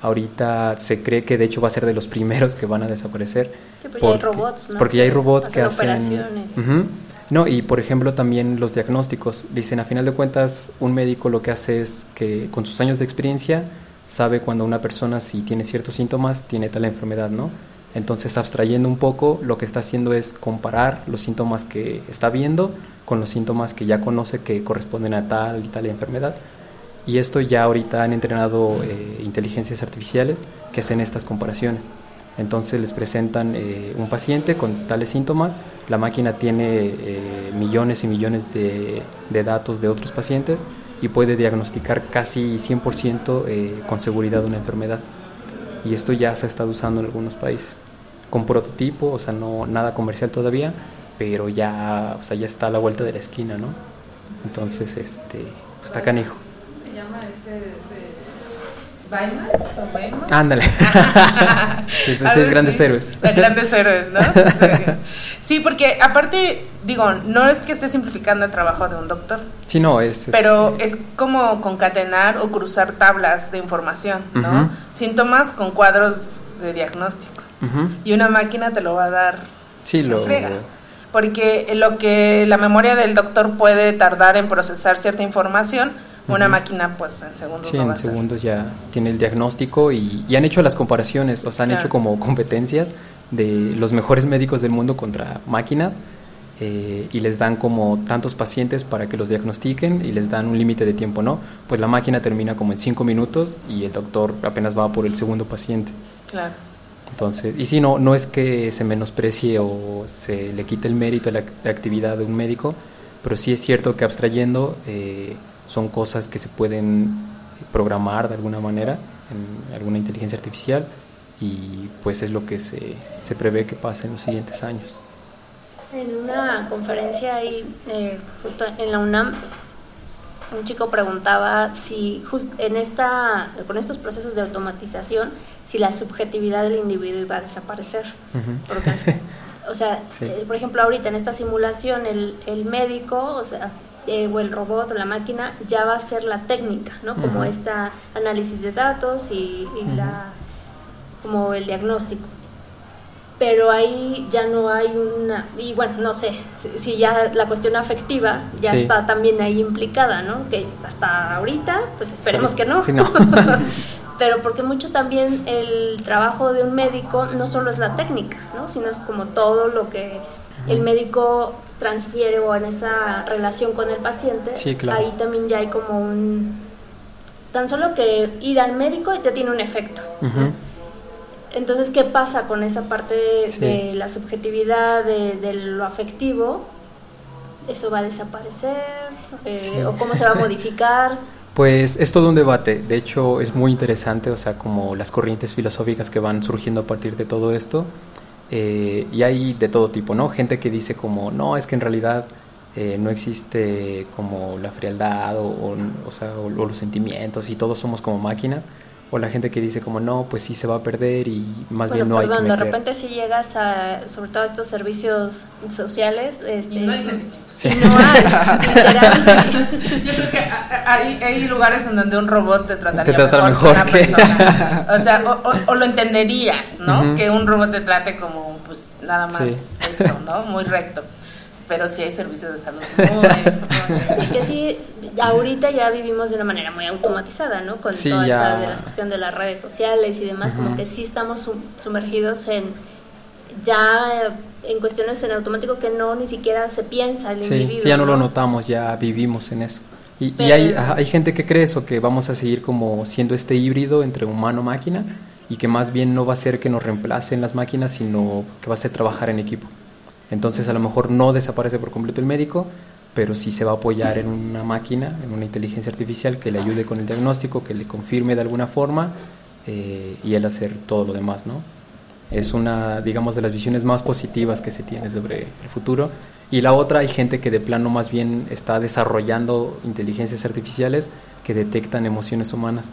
Ahorita se cree que de hecho va a ser de los primeros que van a desaparecer. Sí, pero ya hay robots, ¿no? Porque ya hay robots que hacen hacen... operaciones. Ujú. No, y por ejemplo también los diagnósticos. Dicen, a final de cuentas, un médico lo que hace es que con sus años de experiencia sabe cuando una persona si tiene ciertos síntomas tiene tal enfermedad, ¿no? Entonces, abstrayendo un poco, lo que está haciendo es comparar los síntomas que está viendo con los síntomas que ya conoce que corresponden a tal y tal enfermedad. Y esto ya ahorita han entrenado eh, inteligencias artificiales que hacen estas comparaciones. Entonces les presentan eh, un paciente con tales síntomas, la máquina tiene eh, millones y millones de, datos de otros pacientes y puede diagnosticar casi 100% eh, con seguridad una enfermedad. Y esto ya se está usando en algunos países. Con prototipo, o sea, no nada comercial todavía, pero ya, o sea, ya está a la vuelta de la esquina, ¿no? Entonces, este, pues está canijo. se llama este ¿Baymax o Baymax? Ándale. Esos seis grandes así. héroes. Los grandes héroes, ¿no? Sí. Sí, porque aparte, digo, no es que esté simplificando el trabajo de un doctor, Sí, no, es... es- pero es como concatenar o cruzar tablas de información, ¿no? Síntomas con cuadros de diagnóstico. Y una máquina te lo va a dar Sí, lo... Porque lo que la memoria del doctor puede tardar en procesar cierta información, una máquina pues en segundos Sí, lo va a en hacer. segundos ya tiene el diagnóstico y, y han hecho las comparaciones, o sea, han Claro. hecho como competencias de los mejores médicos del mundo contra máquinas eh, y les dan como tantos pacientes para que los diagnostiquen y les dan un límite de tiempo, ¿no? Pues la máquina termina como en cinco minutos y el doctor apenas va por el segundo paciente. Claro. Entonces, y sí, no, no es que se menosprecie o se le quite el mérito a la, la actividad de un médico, pero sí es cierto que abstrayendo eh, son cosas que se pueden programar de alguna manera en alguna inteligencia artificial y pues es lo que se, se prevé que pase en los siguientes años. En una conferencia ahí, eh, justo en la UNAM, un chico preguntaba si just en esta, con estos procesos de automatización, si la subjetividad del individuo iba a desaparecer. Porque, o sea, Sí. eh, por ejemplo, ahorita en esta simulación, el, el médico, o sea, eh, o el robot o la máquina ya va a ser la técnica, ¿no? Como Ujú. esta análisis de datos y, la, como el diagnóstico. Pero ahí ya no hay una, y bueno, no sé, si, si ya la cuestión afectiva ya Sí. está también ahí implicada, ¿no? Que hasta ahorita, pues esperemos que no. Sí, no. Pero porque mucho también el trabajo de un médico no solo es la técnica, ¿no? Sino es como todo lo que el médico transfiere o en esa relación con el paciente. Sí, claro. Ahí también ya hay como un... Tan solo que ir al médico ya tiene un efecto. Entonces, ¿qué pasa con esa parte Sí. de la subjetividad, de, de lo afectivo? ¿Eso va a desaparecer? Eh, Sí. ¿O cómo se va a modificar? Pues es todo un debate, de hecho es muy interesante, o sea, como las corrientes filosóficas que van surgiendo a partir de todo esto, eh, y hay de todo tipo, ¿no? Gente que dice como, no, es que en realidad eh, no existe como la frialdad o, o, sea, o los sentimientos y todos somos como máquinas, o la gente que dice como, no, pues sí se va a perder y más bueno, bien no perdón, hay que de meter. repente si llegas a, sobre todo a estos servicios sociales, este, Y no hay sentimientos. y no hay, literal, sí. Yo creo que hay, hay lugares en donde un robot te trataría Te trata mejor, mejor que una persona. O sea, o, o- o lo entenderías, ¿no? Ujú. Que un robot te trate como, pues, nada más Sí. esto, ¿no? Muy recto. Pero sí hay servicios de salud muy... Sí, que sí, ahorita ya vivimos de una manera muy automatizada, ¿no? Con Sí, toda ya. esta de la cuestión de las redes sociales y demás, como que sí estamos sum- sumergidos en ya en cuestiones en automático que no ni siquiera se piensa el Sí, individuo. sí, ya no lo notamos, ya vivimos en eso. Y, y hay, hay gente que cree eso, que vamos a seguir como siendo este híbrido entre humano-máquina y que más bien no va a ser que nos reemplacen las máquinas, sino que va a ser trabajar en equipo. Entonces a lo mejor no desaparece por completo el médico, pero sí se va a apoyar en una máquina, en una inteligencia artificial que le ayude con el diagnóstico, que le confirme de alguna forma eh, y él hacer todo lo demás, ¿no? Es una, digamos, de las visiones más positivas que se tiene sobre el futuro. Y la otra, hay gente que de plano más bien está desarrollando inteligencias artificiales que detectan emociones humanas.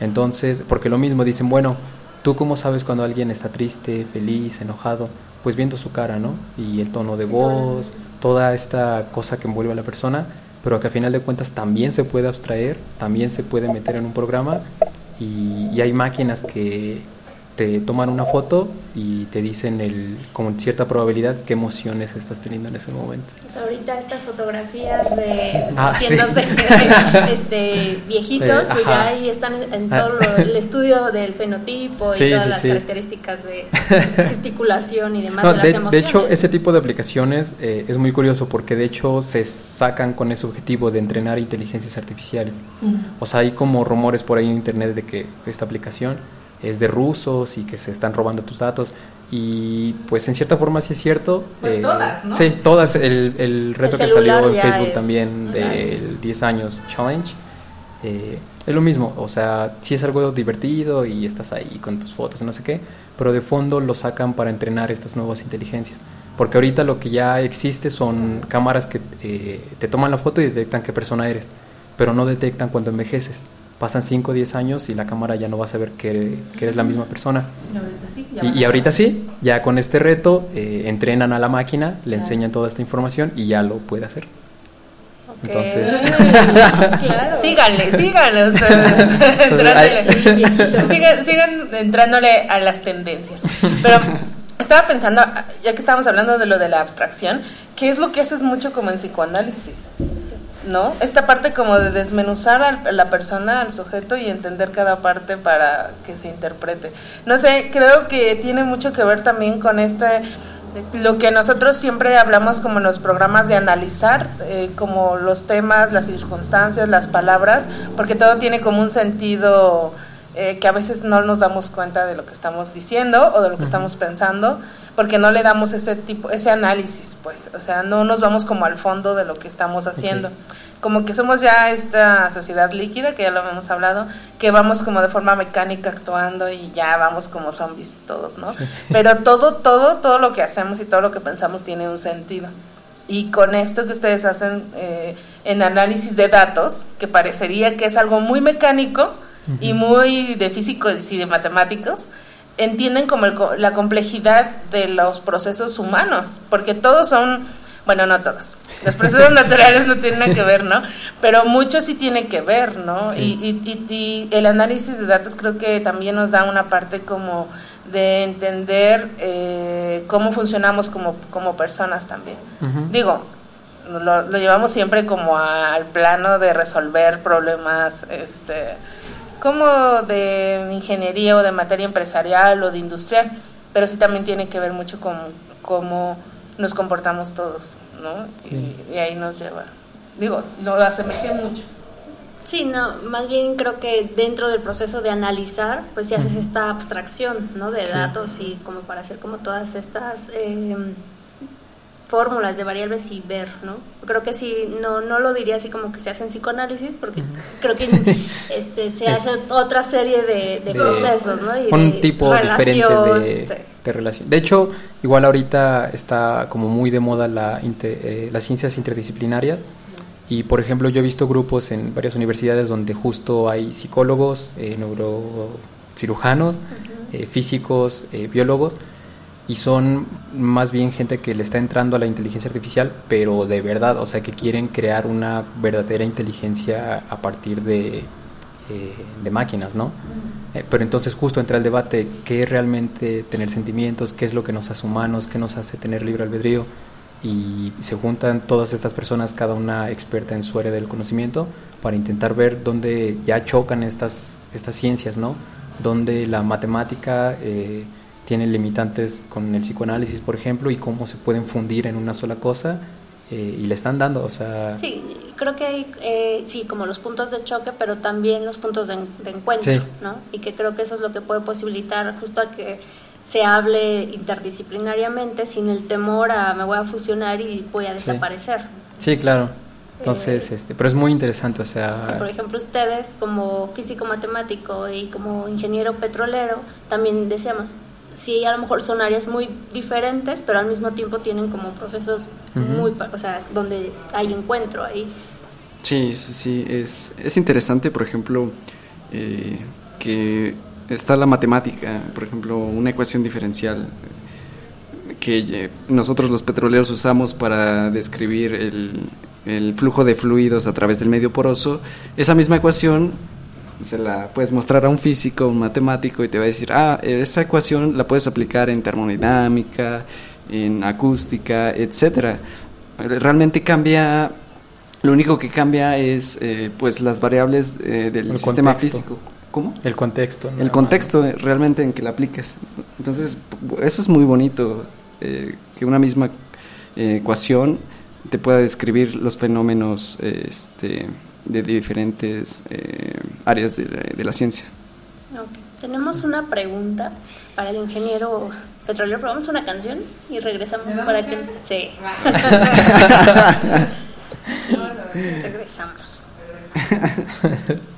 Entonces, porque lo mismo dicen, bueno, ¿tú cómo sabes cuando alguien está triste, feliz, enojado? Pues viendo su cara, ¿no? Y el tono de voz, toda esta cosa que envuelve a la persona, pero que a final de cuentas también se puede abstraer, también se puede meter en un programa y, y hay máquinas que te toman una foto y te dicen el, con cierta probabilidad qué emociones estás teniendo en ese momento. Pues ahorita estas fotografías de Ah, sí. haciéndose este, viejitos, Eh, pues ajá. ya ahí están en, Ah. todo lo- el estudio del fenotipo Sí, y todas sí, las sí. características de gesticulación y demás No, de las de, de emociones. hecho, ese tipo de aplicaciones eh, es muy curioso porque de hecho se sacan con ese objetivo de entrenar inteligencias artificiales. O sea, hay como rumores por ahí en internet de que esta aplicación es de rusos y que se están robando tus datos. Y pues en cierta forma sí es cierto. Pues todas, ¿no? Sí, todas. El, el reto que salió en Facebook es- también del 10 años challenge. eh, es lo mismo, o sea, sí es algo divertido y estás ahí con tus fotos y no sé qué, pero de fondo lo sacan para entrenar estas nuevas inteligencias. Porque ahorita lo que ya existe son cámaras que eh, te toman la foto y detectan qué persona eres, pero no detectan cuando envejeces. Pasan 5 o 10 años y la cámara ya no va a saber que, que eres la misma persona. Y ahorita sí. ya Y, ahorita sí, ya con este reto eh, entrenan a la máquina, le enseñan toda esta información y ya lo puede hacer. Entonces, claro. Síganle, síganle ustedes. Viejito. sigan, sigan entrándole a las tendencias. Pero estaba pensando, ya que estábamos hablando de lo de la abstracción, ¿qué es lo que haces mucho como en psicoanálisis? ¿No? Esta parte como de desmenuzar a la persona, al sujeto y entender cada parte para que se interprete. No sé, creo que tiene mucho que ver también con este lo que nosotros siempre hablamos como en los programas de analizar, eh, como los temas, las circunstancias, las palabras, porque todo tiene como un sentido eh, que a veces no nos damos cuenta de lo que estamos diciendo o de lo que estamos pensando, porque no le damos ese tipo, ese análisis, pues, o sea, no nos vamos como al fondo de lo que estamos haciendo. Como que somos ya esta sociedad líquida, que ya lo hemos hablado, que vamos como de forma mecánica actuando y ya vamos como zombies todos, ¿no? Pero todo, todo, todo lo que hacemos y todo lo que pensamos tiene un sentido. Y con esto que ustedes hacen eh, en análisis de datos, que parecería que es algo muy mecánico y muy de físicos y de matemáticos, entienden como el la complejidad de los procesos humanos, porque todos son, bueno, no todos, los procesos naturales no tienen nada que ver, ¿no? Pero muchos sí tienen que ver, ¿no? Sí. Y, y- y- y el análisis de datos creo que también nos da una parte como de entender eh, cómo funcionamos como, como personas también. Digo, lo, lo llevamos siempre como a- al plano de resolver problemas, este, como de ingeniería o de materia empresarial o de industrial, pero sí también tiene que ver mucho con cómo nos comportamos todos, ¿no? Sí. Y, y ahí nos lleva. Digo, lo asemejé mucho. Sí, no, más bien creo que dentro del proceso de analizar, pues si haces esta abstracción, ¿no? De Sí. datos y como para hacer como todas estas eh, fórmulas de variables y ver, ¿no? Creo que sí, no, no lo diría así como que se hace en psicoanálisis, porque creo que este, se Es- hace otra serie de, procesos, ¿no? Y un de tipo diferente relación, de, sí. de relación. De hecho, igual ahorita está como muy de moda la inte- eh, las ciencias interdisciplinarias. Y por ejemplo, yo he visto grupos en varias universidades donde justo hay psicólogos, eh, neurocirujanos, eh, físicos, eh, biólogos, y son más bien gente que le está entrando a la inteligencia artificial, pero de verdad, o sea, que quieren crear una verdadera inteligencia a partir de, eh, de máquinas, ¿no? Eh, pero entonces justo entra el debate, ¿qué es realmente tener sentimientos? ¿Qué es lo que nos hace humanos? ¿Qué nos hace tener libre albedrío? Y se juntan todas estas personas, cada una experta en su área del conocimiento, para intentar ver dónde ya chocan estas, estas ciencias, ¿no? Donde la matemática eh, tiene limitantes con el psicoanálisis, por ejemplo, y cómo se pueden fundir en una sola cosa eh, y le están dando, o sea... Sí, creo que hay, eh, sí, como los puntos de choque, pero también los puntos de, en- de encuentro, Sí. ¿no? Y que creo que eso es lo que puede posibilitar justo a que se hable interdisciplinariamente sin el temor a me voy a fusionar y voy a desaparecer. Sí, claro. Entonces, este, pero es muy interesante, o sea... Por ejemplo, ustedes como físico matemático y como ingeniero petrolero, también decíamos, sí, a lo mejor son áreas muy diferentes, pero al mismo tiempo tienen como procesos Ujú. muy, pa- o sea, donde hay encuentro ahí. Sí, sí, sí, es, es interesante, por ejemplo, eh, que está la matemática, por ejemplo, una ecuación diferencial que eh, nosotros los petroleros usamos para describir el, el flujo de fluidos a través del medio poroso. Esa misma ecuación se la puedes mostrar a un físico, un matemático, y te va a decir, ah, esa ecuación la puedes aplicar en termodinámica, en acústica, etcétera. Realmente cambia, lo único que cambia es eh, pues las variables eh, del El sistema contexto. físico. ¿Cómo? El contexto. El contexto eh, realmente en que la apliques. Entonces, eso es muy bonito, eh, que una misma eh, ecuación te pueda describir los fenómenos este, de diferentes eh, áreas de la, de la ciencia. Tenemos una pregunta para el ingeniero petrolero. Probamos una canción y regresamos para que... Sí. Regresamos.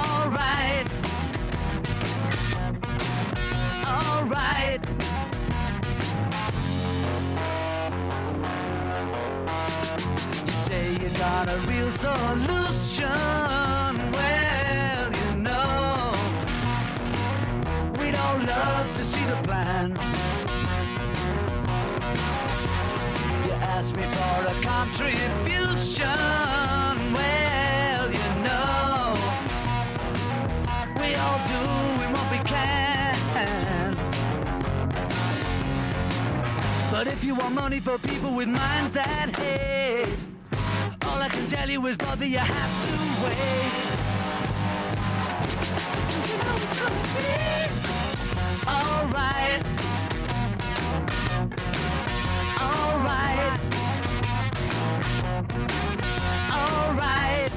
Alright. Alright. You say you got a real solution. Well, you know, we'd all love to see the plan. You asked me for a contribution. Well, all do what we can. But if you want money for people with minds that hate, all I can tell you is, brother, you have to wait. You gonna be alright. Alright. Alright.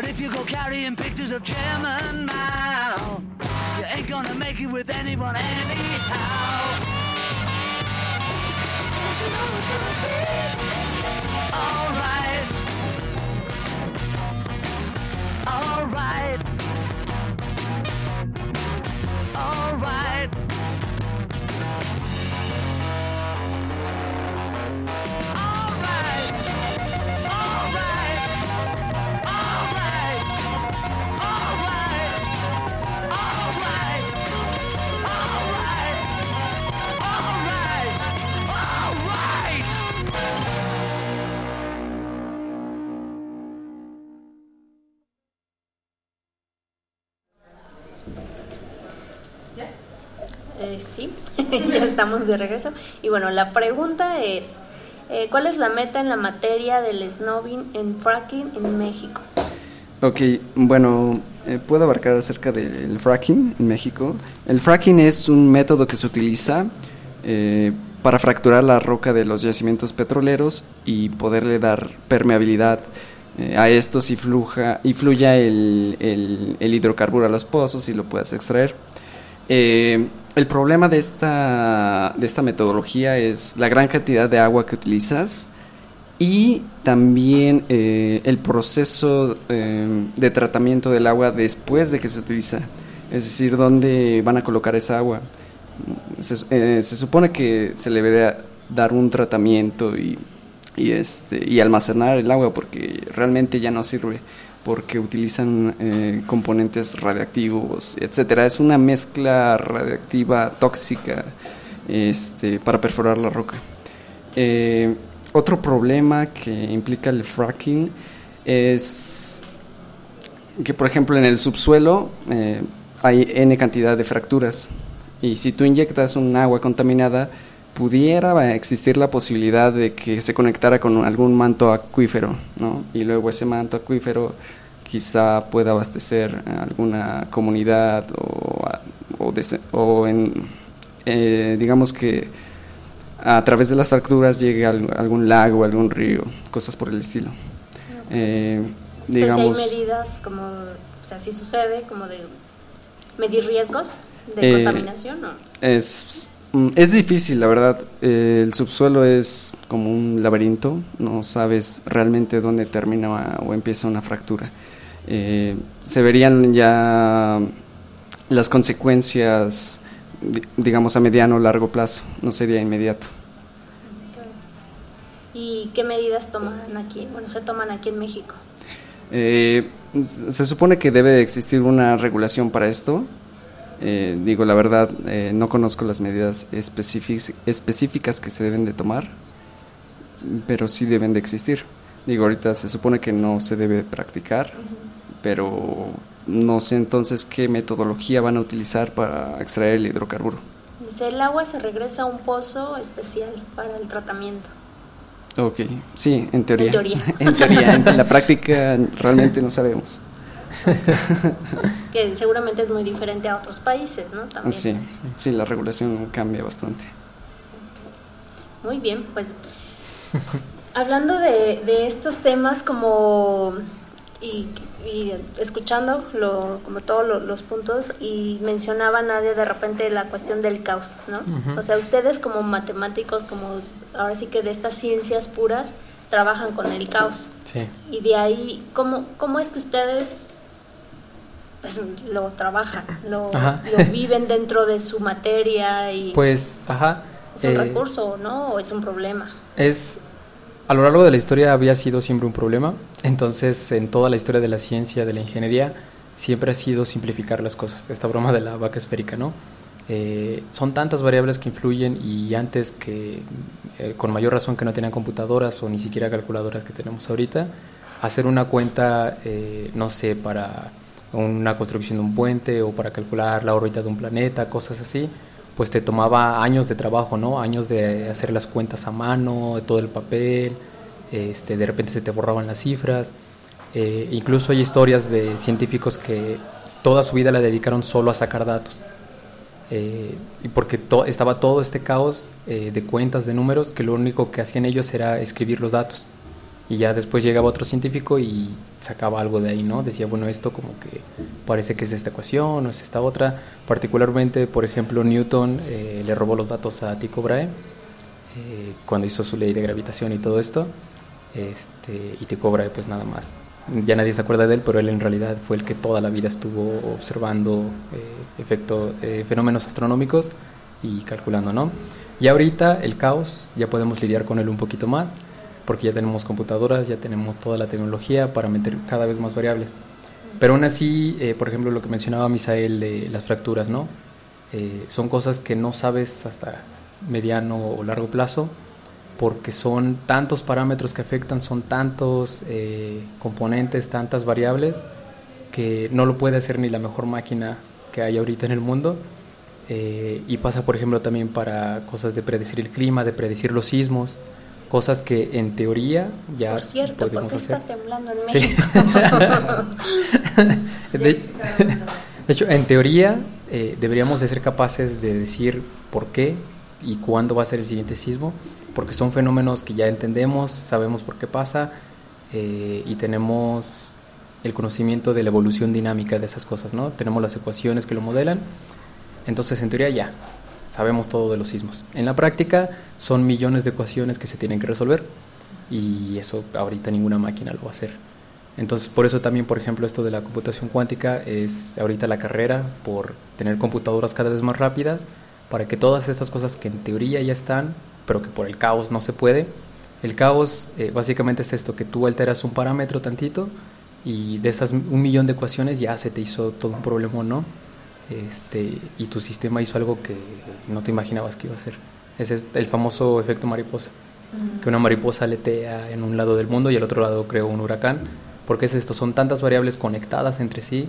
But if you go carrying pictures of Chairman Mao, you ain't gonna make it with anyone anyhow. Estamos de regreso. Y bueno, la pregunta es, eh, ¿cuál es la meta en la materia del snobbing en fracking en México? Ok, bueno, eh, puedo abarcar acerca del fracking en México. El fracking es un método que se utiliza eh, para fracturar la roca de los yacimientos petroleros y poderle dar permeabilidad a estos y, fluja, y fluya el, el- el hidrocarburo a los pozos y lo puedas extraer. Eh, el problema de esta, de esta metodología es la gran cantidad de agua que utilizas y también eh, el proceso eh, de tratamiento del agua después de que se utiliza. Es decir, dónde van a colocar esa agua. Se, eh, se supone que se le debe dar un tratamiento y, y, este, y almacenar el agua porque realmente ya no sirve porque utilizan eh, componentes radiactivos, etcétera. Es una mezcla radiactiva tóxica este, para perforar la roca. Eh, otro problema que implica el fracking es que, por ejemplo, en el subsuelo eh, hay N cantidad de fracturas y si tú inyectas un agua contaminada, pudiera existir la posibilidad de que se conectara con algún manto acuífero, ¿no? Y luego ese manto acuífero quizá pueda abastecer a alguna comunidad o, o, o en, eh, digamos que a través de las fracturas llegue a al- algún lago, algún río, cosas por el estilo. Eh, digamos, Pero si hay medidas como, o sea, si sucede, como de medir riesgos de Eh, contaminación, ¿no? es Es difícil, la verdad. Eh, el subsuelo es como un laberinto. No sabes realmente dónde termina o empieza una fractura. Eh, se verían ya las consecuencias, di- digamos, a mediano o largo plazo. No sería inmediato. ¿Y qué medidas toman aquí? Bueno, se toman aquí en México. Eh, se supone que debe de existir una regulación para esto. Eh, digo, la verdad, eh, no conozco las medidas específic- específicas que se deben de tomar, pero sí deben de existir. Digo, ahorita se supone que no se debe practicar, pero no sé entonces qué metodología van a utilizar para extraer el hidrocarburo. Dice, el agua se regresa a un pozo especial para el tratamiento. Ok, sí, en teoría. En teoría. en teoría, en la práctica realmente no sabemos. Que seguramente es muy diferente a otros países, ¿no? También. Sí, sí, la regulación cambia bastante. Muy bien, pues hablando de, de estos temas como y, y escuchando lo, como todos lo- los puntos y mencionaba Nadia de repente la cuestión del caos, ¿no? Ujú. O sea, ustedes como matemáticos, como ahora sí que de estas ciencias puras, trabajan con el caos. Sí. Y de ahí, ¿cómo, cómo es que ustedes pues, lo trabajan, lo, viven dentro de su materia y Pues, ajá. es un eh, recurso, ¿no? ¿O es un problema? Es a lo largo de la historia había sido siempre un problema, entonces en toda la historia de la ciencia, de la ingeniería, siempre ha sido simplificar las cosas. Esta broma de la vaca esférica, ¿no? Eh, son tantas variables que influyen y antes que, eh, con mayor razón que no tenían computadoras o ni siquiera calculadoras que tenemos ahorita, hacer una cuenta, eh, no sé, para una construcción de un puente o para calcular la órbita de un planeta, cosas así, pues te tomaba años de trabajo, ¿no? Años de hacer las cuentas a mano, todo el papel, este, de repente se te borraban las cifras. Eh, incluso hay historias de científicos que toda su vida la dedicaron solo a sacar datos. Eh, y porque to- estaba todo este caos eh, de cuentas, de números, que lo único que hacían ellos era escribir los datos. Y ya después llegaba otro científico y sacaba algo de ahí, ¿no? Decía, bueno, esto como que parece que es esta ecuación o es esta otra. Particularmente, por ejemplo, Newton eh, le robó los datos a Tycho Brahe eh, cuando hizo su ley de gravitación y todo esto. Este, y Tycho Brahe, pues nada más. Ya nadie se acuerda de él, pero él en realidad fue el que toda la vida estuvo observando eh, efecto, fenómenos astronómicos y calculando, ¿no? Y ahorita el caos ya podemos lidiar con él un poquito más, porque ya tenemos computadoras, ya tenemos toda la tecnología para meter cada vez más variables. Pero aún así, eh, por ejemplo, lo que mencionaba Misael de las fracturas, ¿no? Eh, son cosas que no sabes hasta mediano o largo plazo, porque son tantos parámetros que afectan, son tantos eh, componentes, tantas variables, que no lo puede hacer ni la mejor máquina que hay ahorita en el mundo. Eh, y pasa, por ejemplo, también para cosas de predecir el clima, de predecir los sismos, cosas que en teoría ya Por cierto, ¿por podemos qué hacer. está temblando en Sí. México? de, de hecho, en teoría eh, deberíamos de ser capaces de decir por qué y cuándo va a ser el siguiente sismo, porque son fenómenos que ya entendemos, sabemos por qué pasa eh, y tenemos el conocimiento de la evolución dinámica de esas cosas, ¿no? Tenemos las ecuaciones que lo modelan, entonces en teoría ya sabemos todo de los sismos. En la práctica son millones de ecuaciones que se tienen que resolver y eso ahorita ninguna máquina lo va a hacer. Entonces, por eso también, por ejemplo, esto de la computación cuántica es ahorita la carrera por tener computadoras cada vez más rápidas para que todas estas cosas que en teoría ya están, pero que por el caos no se puede. El caos eh, básicamente es esto, que tú alteras un parámetro tantito y de esas un millón de ecuaciones ya se te hizo todo un problema, ¿no? Este, y tu sistema hizo algo que no te imaginabas que iba a hacer. Ese es el famoso efecto mariposa que una mariposa aletea en un lado del mundo y al otro lado creó un huracán. Porque es esto, son tantas variables conectadas entre sí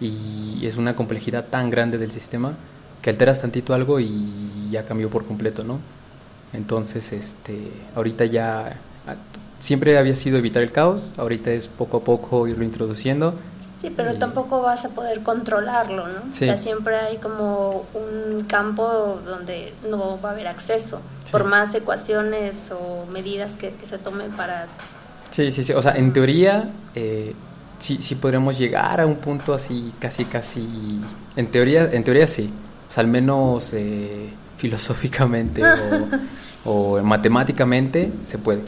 y es una complejidad tan grande del sistema que alteras tantito algo y ya cambió por completo, ¿no? Entonces, este, ahorita ya ah, siempre había sido evitar el caos, ahorita es poco a poco irlo introduciendo. Sí, pero Y- tampoco vas a poder controlarlo, ¿no? Sí. O sea, siempre hay como un campo donde no va a haber acceso, Sí. por más ecuaciones o medidas que, que se tomen para... Sí, sí, sí. O sea, en teoría, eh, sí, sí podremos llegar a un punto así, casi, casi. En teoría, en teoría sí. O sea, al menos eh, filosóficamente o, o matemáticamente, se puede.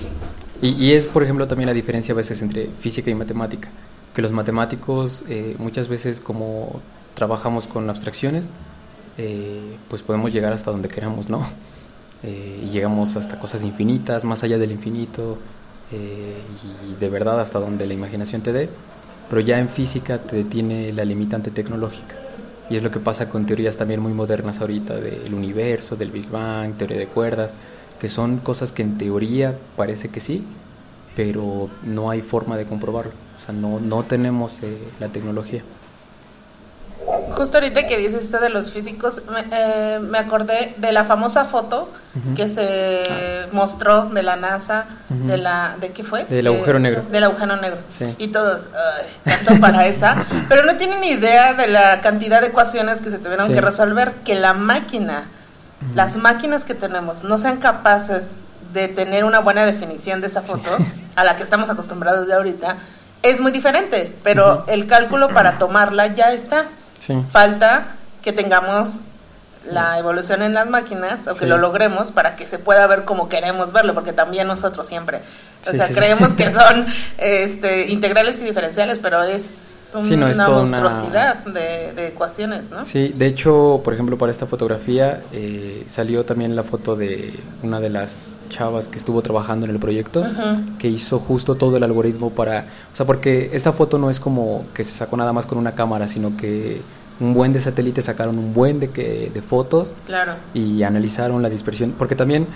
Y, y es, por ejemplo, también la diferencia a veces entre física y matemática, que los matemáticos eh, muchas veces como trabajamos con abstracciones, eh, pues podemos llegar hasta donde queramos, ¿no? Eh, y llegamos hasta cosas infinitas, más allá del infinito, y de verdad hasta donde la imaginación te dé, pero ya en física te detiene la limitante tecnológica. Y es lo que pasa con teorías también muy modernas ahorita del universo, del Big Bang, teoría de cuerdas, que son cosas que en teoría parece que sí, pero no hay forma de comprobarlo. O sea, no, no tenemos eh, la tecnología. Justo ahorita que dices eso de los físicos, me, eh, me acordé de la famosa foto que se mostró de la NASA, de la, ¿de qué fue? Del De- agujero negro. Del agujero negro. Sí. Y todos, ay, tanto para esa, pero no tienen idea de la cantidad de ecuaciones que se tuvieron Sí. que resolver, que la máquina, las máquinas que tenemos no sean capaces de tener una buena definición de esa foto, a la que estamos acostumbrados de ahorita, es muy diferente, pero el cálculo para tomarla ya está. Sí. Falta que tengamos la evolución en las máquinas o que Sí. lo logremos para que se pueda ver como queremos verlo, porque también nosotros siempre, o Sí, sea, creemos que son este, integrales y diferenciales, pero es un- Sí, no, es una toda una- monstruosidad de, de ecuaciones, ¿no? Sí, de hecho, por ejemplo, para esta fotografía eh, salió también la foto de una de las chavas que estuvo trabajando en el proyecto, que hizo justo todo el algoritmo para... O sea, porque esta foto no es como que se sacó nada más con una cámara, sino que un buen de satélites sacaron un buen de, que, de fotos Claro. y analizaron la dispersión, porque también,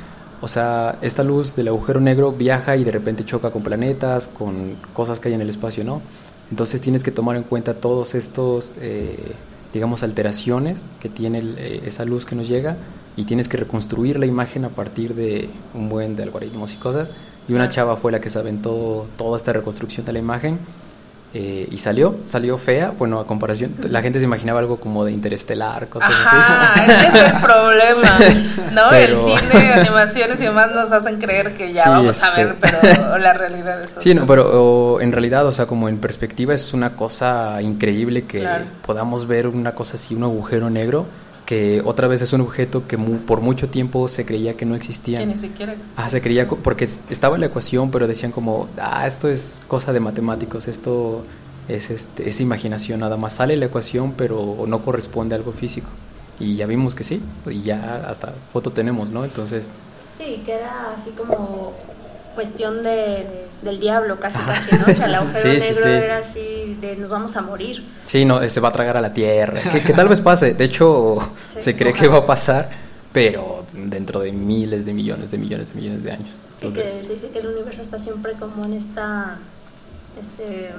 o sea, esta luz del agujero negro viaja y de repente choca con planetas, con cosas que hay en el espacio, ¿no? Entonces tienes que tomar en cuenta todos estos, eh, digamos, alteraciones que tiene el- eh, esa luz que nos llega y tienes que reconstruir la imagen a partir de un buen de algoritmos y cosas. Y una chava fue la que se aventó toda esta reconstrucción de la imagen eh, y salió, salió fea, bueno, a comparación, la gente se imaginaba algo como de interestelar, cosas Ajá, así. ese es el problema, ¿no? Pero- El cine, animaciones y demás nos hacen creer que ya Sí, vamos a ver, pero la realidad es Sí, otra. no, pero o, en realidad, o sea, como en perspectiva es una cosa increíble que Claro. podamos ver una cosa así, un agujero negro, que otra vez es un objeto que mu- por mucho tiempo se creía que no existía. Que ni siquiera existe. Ah, se creía, porque es- estaba la ecuación, pero decían como, ah, esto es cosa de matemáticos, esto es, este, es imaginación, nada más sale la ecuación, pero no corresponde a algo físico. Y ya vimos que sí, y ya hasta foto tenemos, ¿no? Entonces, Sí, que era así como cuestión de, del diablo, casi casi, ¿no? O sea, el agujero Sí, negro sí. era así de nos vamos a morir. Sí, no, se va a tragar a la Tierra. Que, que tal vez pase. De hecho, se cree que va a pasar, pero dentro de miles de millones de millones de millones de años. Que Entonces, se dice que el universo está siempre como en esta, este,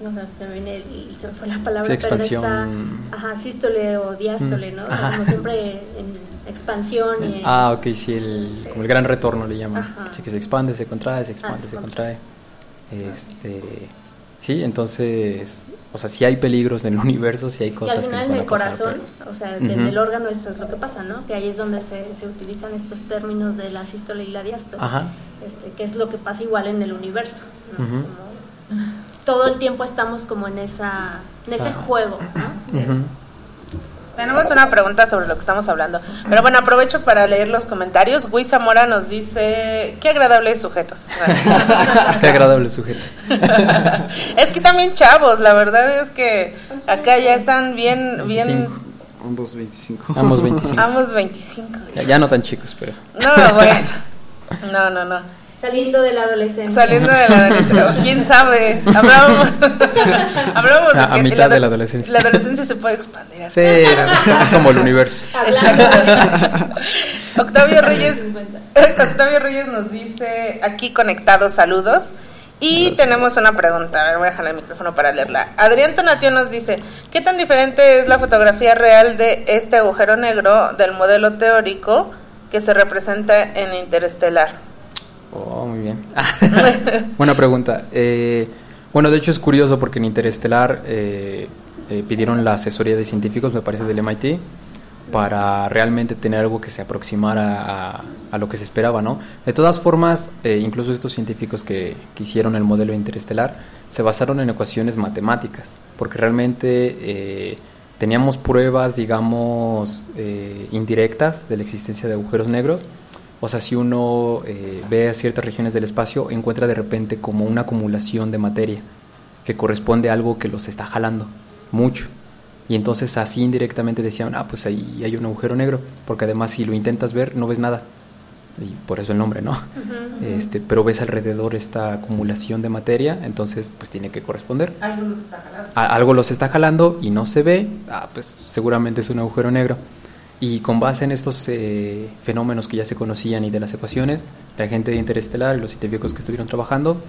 no sé, viene el- se me fue la palabra, Sí, pero en expansión. esta, ajá, sístole o diástole, Mm, ¿no? O sea, ajá. como siempre en expansión y en- ah, ok, sí, el, como el gran retorno le llaman. Ajá. Así que se expande, se contrae, se expande, Ah, se contrae. contrae. Este, sí, entonces, o sea, sí hay peligros en el universo, sí hay que cosas al que final nos en el pasar, corazón, pero- o sea, en Ujú. el órgano eso es lo que pasa, ¿no? Que ahí es donde se, se utilizan estos términos de la sístole y la diástole. Ajá. Este, que es lo que pasa igual en el universo. ¿no? Ujú. Como todo el tiempo estamos como en esa en ese juego. Tenemos una pregunta sobre lo que estamos hablando. Pero bueno, aprovecho para leer los comentarios. Gui Zamora nos dice, qué agradables sujetos. Qué agradable sujeto. es que están bien chavos, la verdad es que acá ya están bien, bien... 25. Ambos 25. Ambos 25. Ambos 25. Ya, ya no tan chicos, pero. No, bueno. No, no, no. Saliendo de la adolescencia. Saliendo de la adolescencia. ¿Quién sabe? Hablábamos, hablábamos de A- a que mitad ado- de la adolescencia. La adolescencia se puede expandir. así. Sí, es como el universo. Exacto. Octavio Reyes, 50. Octavio Reyes nos dice aquí conectados saludos. Y Gracias. tenemos una pregunta, a ver, voy a dejar el micrófono para leerla. Adrián Tonatio nos dice, ¿qué tan diferente es la fotografía real de este agujero negro del modelo teórico que se representa en Interestelar? Oh, muy bien. Buena pregunta. Eh, bueno, de hecho es curioso porque en Interestelar eh, eh, pidieron la asesoría de científicos, me parece, del MIT, para realmente tener algo que se aproximara a, lo que se esperaba, ¿no? De todas formas, eh, incluso estos científicos que, que hicieron el modelo interestelar se basaron en ecuaciones matemáticas, porque realmente teníamos pruebas, digamos, indirectas de la existencia de agujeros negros. O sea, si uno eh, ve a ciertas regiones del espacio, encuentra de repente como una acumulación de materia que corresponde a algo que los está jalando mucho. Y entonces así indirectamente decían, ah, pues ahí hay un agujero negro, porque además si lo intentas ver no ves nada. Y por eso el nombre, ¿no? Este, pero ves alrededor esta acumulación de materia, entonces pues tiene que corresponder. Algo los está jalando. A- algo los está jalando y no se ve, ah, pues seguramente es un agujero negro. Y con base en estos eh, fenómenos que ya se conocían y de las ecuaciones, la gente de Interestelar y los científicos que estuvieron trabajando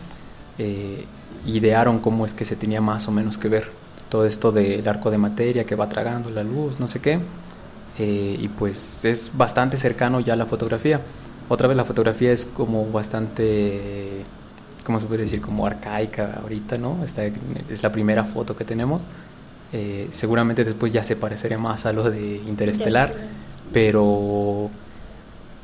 eh, idearon cómo es que se tenía más o menos que ver todo esto del arco de materia que va tragando la luz, no sé qué. Eh, y pues es bastante cercano ya a la fotografía. Otra vez la fotografía es como bastante, ¿cómo se puede decir? Como arcaica ahorita, ¿no? Esta es la primera foto que tenemos. Eh, seguramente después ya se parecería más a lo de Interestelar, pero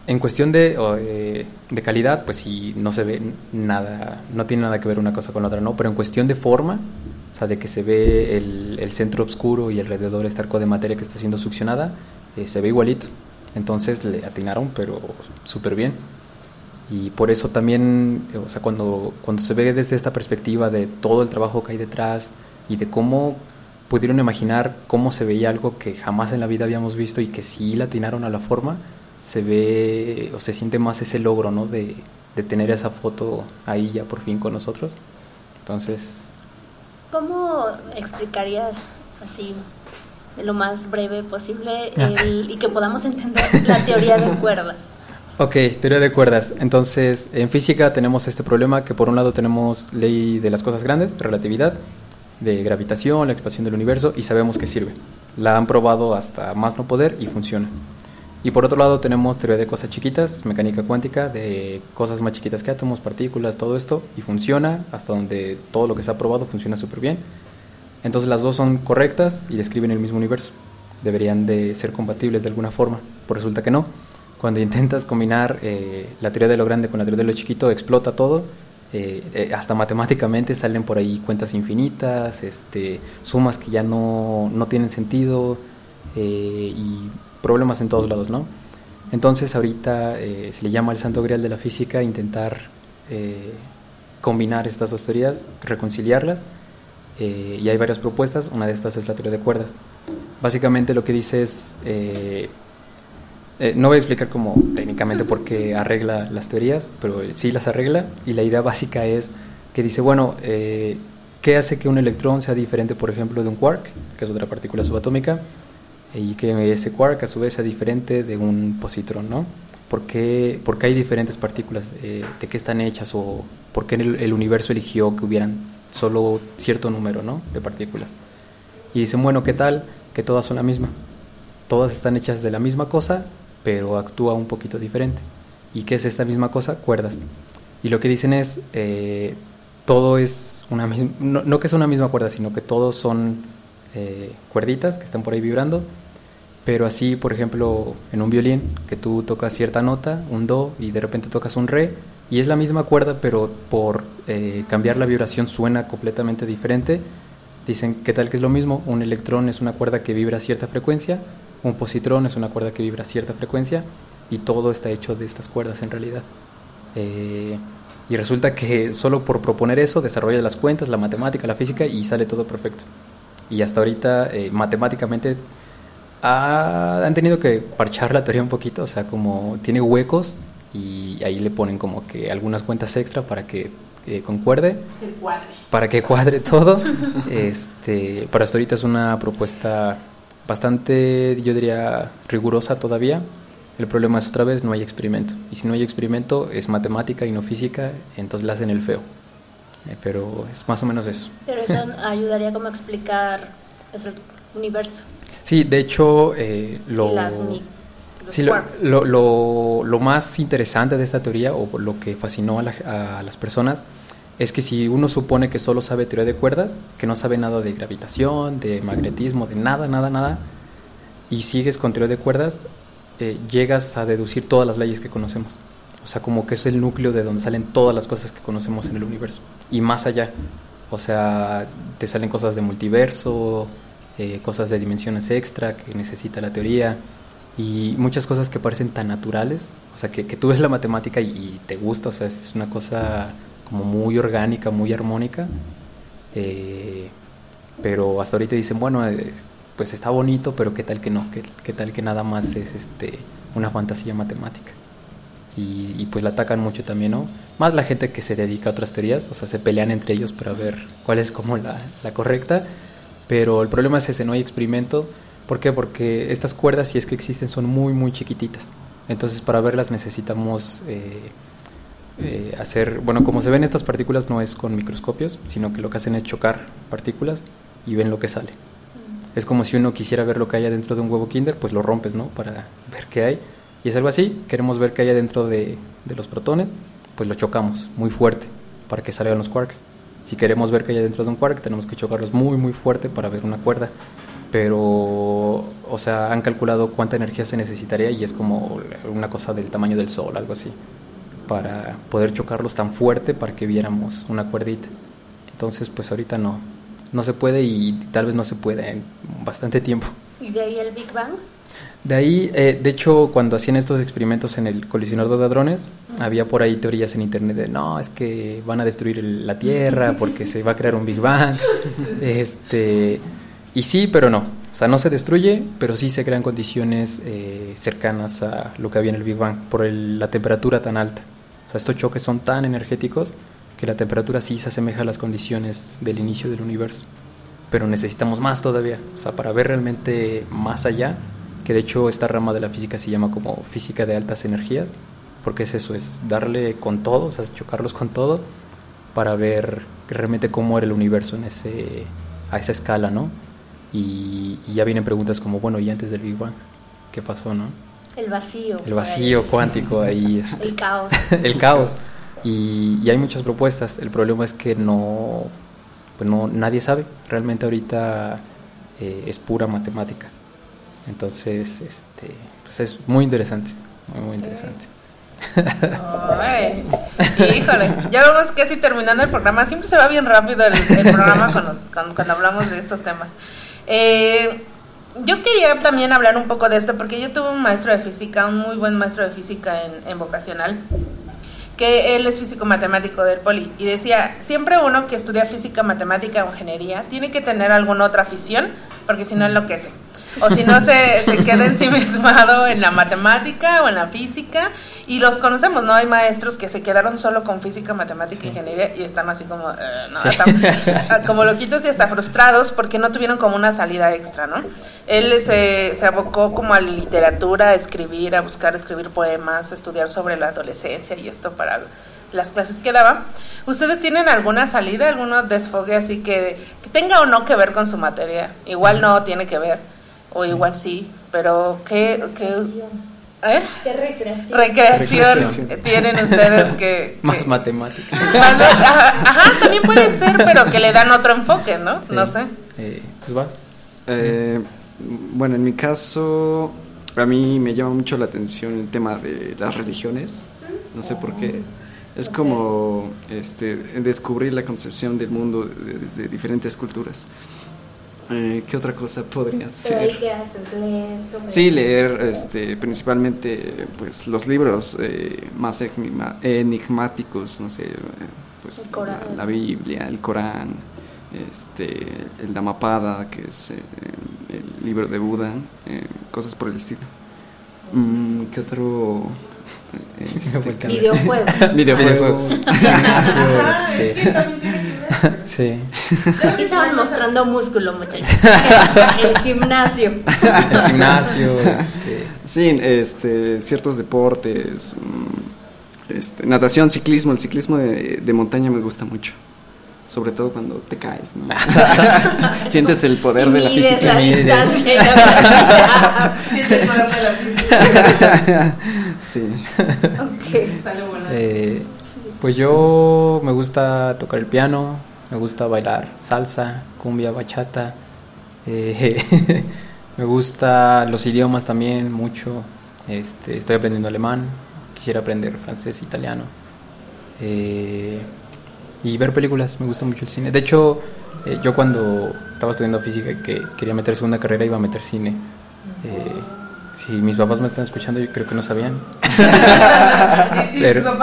en cuestión de, eh, de calidad, pues sí, no se ve nada, no tiene nada que ver una cosa con la otra, ¿no? Pero en cuestión de forma, o sea, de que se ve el, el centro oscuro y alrededor este arco de materia que está siendo succionada, eh, se ve igualito. Entonces le atinaron, pero súper bien. Y por eso también, eh, o sea, cuando, cuando se ve desde esta perspectiva de todo el trabajo que hay detrás y de cómo pudieron imaginar cómo se veía algo que jamás en la vida habíamos visto y que sí le atinaron a la forma, se ve o se siente más ese logro, ¿no? De, de tener esa foto ahí ya por fin con nosotros. Entonces, ¿Cómo explicarías así, de lo más breve posible, el- y que podamos entender la teoría de cuerdas? Ok, teoría de cuerdas. Entonces, en física tenemos este problema que por un lado tenemos ley de las cosas grandes, relatividad, de gravitación, la expansión del universo, y sabemos que sirve. La han probado hasta más no poder y funciona. Y por otro lado tenemos teoría de cosas chiquitas, mecánica cuántica, de cosas más chiquitas que átomos, partículas, todo esto, y funciona hasta donde todo lo que se ha probado funciona súper bien. Entonces las dos son correctas y describen el mismo universo. Deberían de ser compatibles de alguna forma, pues resulta que no. Cuando intentas combinar eh, la teoría de lo grande con la teoría de lo chiquito, explota todo. Eh, eh, hasta matemáticamente salen por ahí cuentas infinitas, este, sumas que ya no, no tienen sentido eh, y problemas en todos lados, ¿no? Entonces ahorita eh, se le llama el santo grial de la física intentar combinar estas dos teorías, reconciliarlas y hay varias propuestas, una de estas es la teoría de cuerdas. Básicamente lo que dice es, eh, no voy a explicar como técnicamente por qué arregla las teorías, pero sí las arregla y la idea básica es que dice, bueno, eh, ¿qué hace que un electrón sea diferente, por ejemplo, de un quark, que es otra partícula subatómica, y que ese quark a su vez sea diferente de un positrón, ¿no? ¿Por qué, por qué hay diferentes partículas? eh, ¿De qué están hechas? ¿O por qué el, el universo eligió que hubieran solo cierto número, ¿no? De partículas. Y dicen, bueno, ¿qué tal que todas son la misma? Todas están hechas de la misma cosa, pero actúa un poquito diferente. ¿Y qué es esta misma cosa? Cuerdas. Y lo que dicen es, eh, todo es una misma, no, no que sea una misma cuerda, sino que todos son eh, cuerditas que están por ahí vibrando, pero así, por ejemplo, en un violín, que tú tocas cierta nota, un do, y de repente tocas un re, y es la misma cuerda, pero por eh, cambiar la vibración suena completamente diferente. Dicen, ¿qué tal que es lo mismo? Un electrón es una cuerda que vibra a cierta frecuencia, un positrón es una cuerda que vibra a cierta frecuencia, y todo está hecho de estas cuerdas en realidad. Eh, y resulta que solo por proponer eso desarrolla las cuentas, la matemática, la física y sale todo perfecto. Y hasta ahorita eh, matemáticamente ha- han tenido que parchar la teoría un poquito, o sea, como tiene huecos y ahí le ponen como que algunas cuentas extra para que eh, concuerde, cuadre. para que cuadre todo. este, para hasta ahorita es una propuesta bastante, yo diría, rigurosa todavía. El problema es otra vez, no hay experimento. Y si no hay experimento, es matemática y no física, entonces la hacen el feo. Eh, pero es más o menos eso. Pero eso ayudaría como a explicar pues, el universo Sí, de hecho, eh, lo, las sí, lo, lo, lo- lo más interesante de esta teoría, o lo que fascinó a, la- a las personas, es que si uno supone que solo sabe teoría de cuerdas, que no sabe nada de gravitación, de magnetismo, de nada, nada, nada, y sigues con teoría de cuerdas, eh, llegas a deducir todas las leyes que conocemos. O sea, como que es el núcleo de donde salen todas las cosas que conocemos en el universo. Y más allá. O sea, te salen cosas de multiverso, eh, cosas de dimensiones extra que necesita la teoría y muchas cosas que parecen tan naturales, o sea, que, que tú ves la matemática y, y te gusta, o sea, es una cosa como muy orgánica, muy armónica, eh, pero hasta ahorita dicen, bueno, eh, pues está bonito, pero qué tal que no, qué, tal que nada más es este una fantasía matemática. Y, pues la atacan mucho también, ¿no? Más la gente que se dedica a otras teorías, o sea, se pelean entre ellos para ver cuál es como la, la correcta, pero el problema es ese, no hay experimento. ¿Por qué? Porque estas cuerdas, si es que existen, son muy, muy chiquititas. Entonces, para verlas necesitamos eh, eh, hacer, bueno, como se ven estas partículas no es con microscopios, sino que lo que hacen es chocar partículas y ven lo que sale. Es como si uno quisiera ver lo que hay dentro de un huevo Kinder, pues lo rompes, ¿no? Para ver qué hay. Y es algo así, queremos ver qué hay dentro de, de los protones, pues lo chocamos muy fuerte para que salgan los quarks. Si queremos ver qué hay dentro de un quark, tenemos que chocarlos muy, muy fuerte para ver una cuerda. Pero, o sea, han calculado cuánta energía se necesitaría y es como una cosa del tamaño del Sol, algo así, para poder chocarlos tan fuerte para que viéramos una cuerdita. Entonces, pues ahorita no, no se puede y tal vez no se puede en bastante tiempo. ¿Y de ahí el Big Bang? De ahí, eh, de hecho, cuando hacían estos experimentos en el colisionador de hadrones, había por ahí teorías en internet de no, es que van a destruir el- la Tierra porque se va a crear un Big Bang. este, y sí, pero no. O sea, no se destruye, pero sí se crean condiciones eh, cercanas a lo que había en el Big Bang por el- la temperatura tan alta. Sea, estos choques son tan energéticos que la temperatura sí se asemeja a las condiciones del inicio del universo. Pero necesitamos más todavía. O sea, para ver realmente más allá, que de hecho esta rama de la física se llama como física de altas energías, porque es eso, es darle con todo, o sea, chocarlos con todo, para ver realmente cómo era el universo en ese, a esa escala, ¿no? Y, y ya vienen preguntas como, bueno, ¿y antes del Big Bang? ¿Qué pasó, no? El vacío. El vacío cuántico ahí, este, El caos. el caos. Y, y hay muchas propuestas. El problema es que no, pues no, nadie sabe. Realmente ahorita eh, es pura matemática. Entonces, este, pues es muy interesante, muy, muy interesante. Ay, híjole, ya vamos casi terminando el programa. Siempre se va bien rápido el, el programa con los- con- cuando hablamos de estos temas. Eh, yo quería también hablar un poco de esto porque yo tuve un maestro de física, un muy buen maestro de física en, vocacional, que él es físico matemático del Poli y decía, siempre uno que estudia física, matemática o ingeniería tiene que tener alguna otra afición porque si no enloquece. O si no se, se queda ensimismado en la matemática o en la física y los conocemos, ¿no? Hay maestros que se quedaron solo con física, matemática e ingeniería y están así como, eh, no, Sí. hasta- como loquitos y hasta frustrados porque no tuvieron como una salida extra, ¿no? Él se, se abocó como a la literatura, a escribir, a buscar escribir poemas, a estudiar sobre la adolescencia y esto para las clases que daba. ¿Ustedes tienen alguna salida, alguno desfogue así que, que tenga o no que ver con su materia? Igual no tiene que ver, o igual sí, pero ¿qué, qué ¿eh? ¿Qué recreación? recreación Recreación. tienen ustedes que... que- Más matemática. más de- ajá, ajá, también puede ser, pero que le dan otro enfoque, ¿no? Sí. No sé. Eh, pues vas. Eh, bueno, en mi caso, a mí me llama mucho la atención el tema de las religiones. No sé por qué. Es como este, descubrir la concepción del mundo de- desde diferentes culturas. Eh, ¿Qué otra cosa podría ¿Pero ahí ser? qué haces? ¿Lees sobre- Sí, leer este, principalmente pues, los libros eh, más enigma- enigmáticos, no sé, eh, pues la, la Biblia, el Corán, este, el Dhammapada, que es eh, el libro de Buda, eh, cosas por el estilo. Mm, ¿Qué otro? Este. Videojuegos. videojuegos. Ah, es este, que también tiene que sí. Aquí estaban mostrando músculo, muchachos. El gimnasio. El gimnasio, este, Sí, este, ciertos deportes, mm, este, natación, ciclismo. El ciclismo de, de montaña me gusta mucho. Sobre todo cuando te caes, ¿no? Sientes el poder de la Mides física. la Mides. distancia y la velocidad. Siente el poder de la física. sí. Ok. Sale volando. eh, pues yo me gusta tocar el piano, me gusta bailar salsa, cumbia, bachata. eh, me gusta los idiomas también mucho. Este, estoy aprendiendo alemán, quisiera aprender francés, italiano. Eh, Y ver películas, me gusta mucho el cine. De hecho, eh, yo cuando estaba estudiando física y que quería meter segunda carrera iba a meter cine. Eh, si mis papás me están escuchando, yo creo que no sabían. Pero-